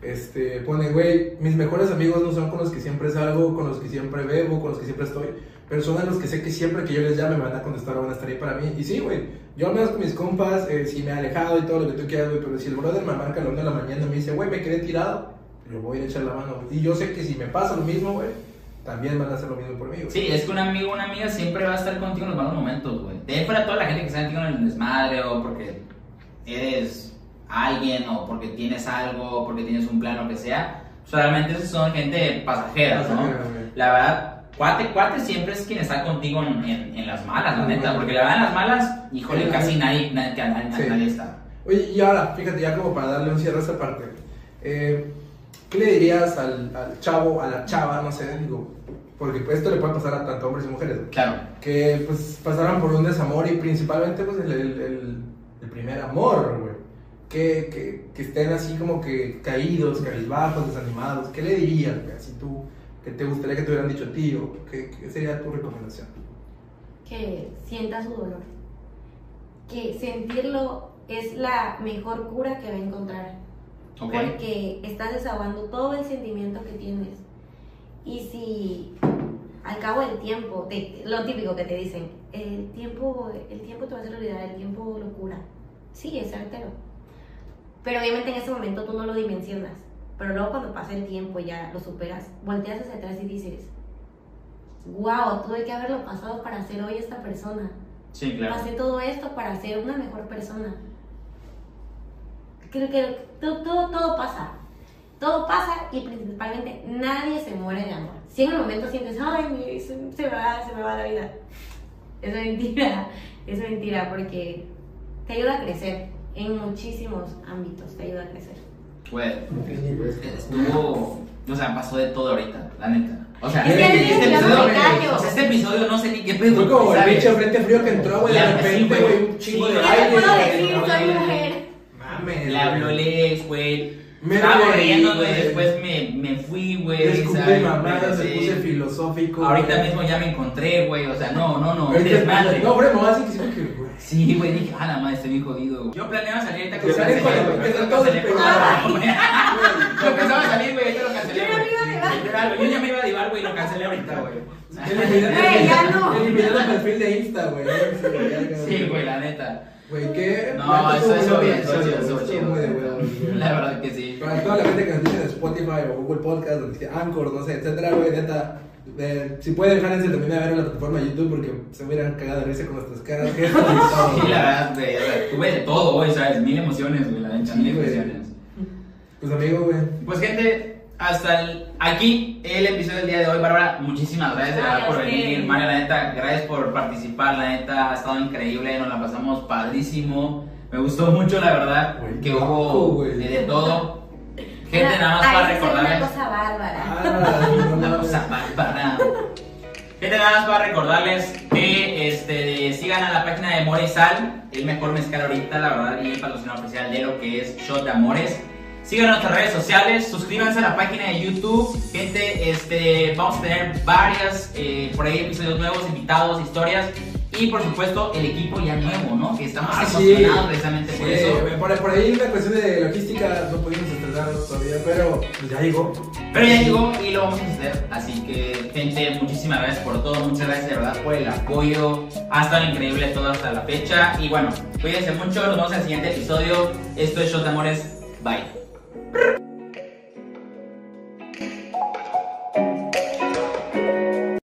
Este, pone, güey, mis mejores amigos no son con los que siempre salgo, con los que siempre bebo, con los que siempre estoy, pero son a los que sé que siempre que yo les llame me van a contestar o van a estar ahí para mí. Y sí, güey, yo al menos con mis compas, eh, si me he alejado y todo lo que tú quieras, güey, pero si el brother me marca a la una de la mañana y me dice, güey, me quedé tirado, yo voy a echar la mano, güey. Y yo sé que si me pasa lo mismo, güey, también van a hacer lo mismo por mí, güey. Sí, es que un amigo o una amiga siempre va a estar contigo en los malos momentos, güey. De fuera toda la gente que está contigo en el desmadre o porque eres alguien o porque tienes algo o porque tienes un plan o lo que sea. Solamente esos son gente pasajera, ¿no? Pasajera. La verdad, cuate, cuate siempre es quien está contigo en, en- en las malas, la neta. Porque la verdad, en las malas, híjole, Sí. casi nadie, nadie, nadie, Sí. nadie está. Oye, y ahora, fíjate, ya como para darle un cierre a esta parte, eh, ¿qué le dirías al, al chavo, a la chava, no sé, digo, porque pues, esto le puede pasar a tanto hombres y mujeres, güey, Claro. que pues pasaran por un desamor y principalmente pues el, el- el- el primer amor, güey, que, que, que estén así como que caídos, cabizbajos, desanimados, ¿qué le dirías, güey? Así tú, ¿qué te gustaría que te hubieran dicho a ti o qué, qué sería tu recomendación? que sienta su dolor. Que sentirlo es la mejor cura que va a encontrar. Porque estás desahogando todo el sentimiento que tienes. Y si al cabo del tiempo, te- lo típico que te dicen, el tiempo, el tiempo te va a hacer olvidar, el tiempo lo cura. Sí, es certero. Pero obviamente en ese momento tú no lo dimensionas. Pero luego cuando pasa el tiempo y ya lo superas, volteas hacia atrás y dices, wow, tuve que haberlo pasado para ser hoy esta persona. Sí, claro. Pasé todo esto para ser una mejor persona. Creo que todo, todo, todo pasa. Todo pasa y principalmente nadie se muere de amor. Si en el momento sientes, ay, mi- se, se me va, se me va la vida. Es mentira. Es mentira porque te ayuda a crecer en muchísimos ámbitos. Te ayuda a crecer. Pues, estuvo. O sea, pasó de todo ahorita, la neta. O sea, Es que este, este me episodio. O sea, este episodio no sé ni qué pedo. Fue como el pinche frente frío que entró, güey, de repente, güey. un chingo de güey. ¿Qué aire. te puedo decir? Soy mujer. Mames. Le habló Lex, güey. Me Estaba reí, riendo, güey. güey. Después me, me fui, güey. Escupí ¿sabes? mamadas, se puse filosófico. Ahorita güey. mismo ya me encontré, güey. O sea, no, no, no. Desmadre. No, hombre, mamá, sí que sí, que, güey. Sí, güey, dije, ah, la madre, estoy bien jodido. güey. Yo planeaba salir ahorita Que con salen con- que están todos despeinados. Yo pensaba salir, güey, ahorita lo cancelé. Yo ya me iba a divar. Güey, Yo ya me iba a divar, güey, lo cancelé ahorita, güey. Eliminando el perfil de Insta, güey. Sí, güey, la neta. Güey, ¿qué? No, eso muy bien, eso de huevo. La verdad que sí. Para toda la gente que nos dice en Spotify o Google Podcast, o dice Anchor, no sé, etcétera, güey, neta. eh, si pueden, déjense también de ver en la plataforma de YouTube porque se hubieran cagado de risa con nuestras caras. es Sí, la verdad, güey, tuve de todo, güey, ¿sabes? Mil emociones, güey, la neta, mil emociones. Pues amigo, güey. Pues gente, hasta el- aquí el episodio del día de hoy, Bárbara, muchísimas gracias de verdad por venir. Mario, la neta, gracias por participar, la neta, ha estado increíble, nos la pasamos padrísimo. Me gustó mucho, la verdad, que hubo de, todo. Gente, nada más Ay, para esa es una recordarles. cosa bárbara. Ah, no, Una cosa bárbara. Gente, nada más para recordarles que este, sigan a la página de Sal, el mejor mezcal ahorita, la verdad, y el patrocinador oficial de lo que es Shot de Amores. Sigan nuestras redes sociales, suscríbanse a la página de YouTube. Gente, este, vamos a tener varias, eh, por ahí episodios nuevos, invitados, historias. Y por supuesto, el equipo ya nuevo, ¿no? Que estamos Ah, sí. emocionados precisamente por Sí, eso. por, por ahí una cuestión de logística no pudimos estrenarnos todavía, pero pues ya llegó. Pero ya llegó y lo vamos a hacer. Así que, gente, muchísimas gracias por todo. Muchas gracias de verdad por el apoyo. Ha estado increíble todo hasta la fecha. Y bueno, cuídense mucho. Nos vemos en el siguiente episodio. Esto es Shot de Amores. Bye. Brr.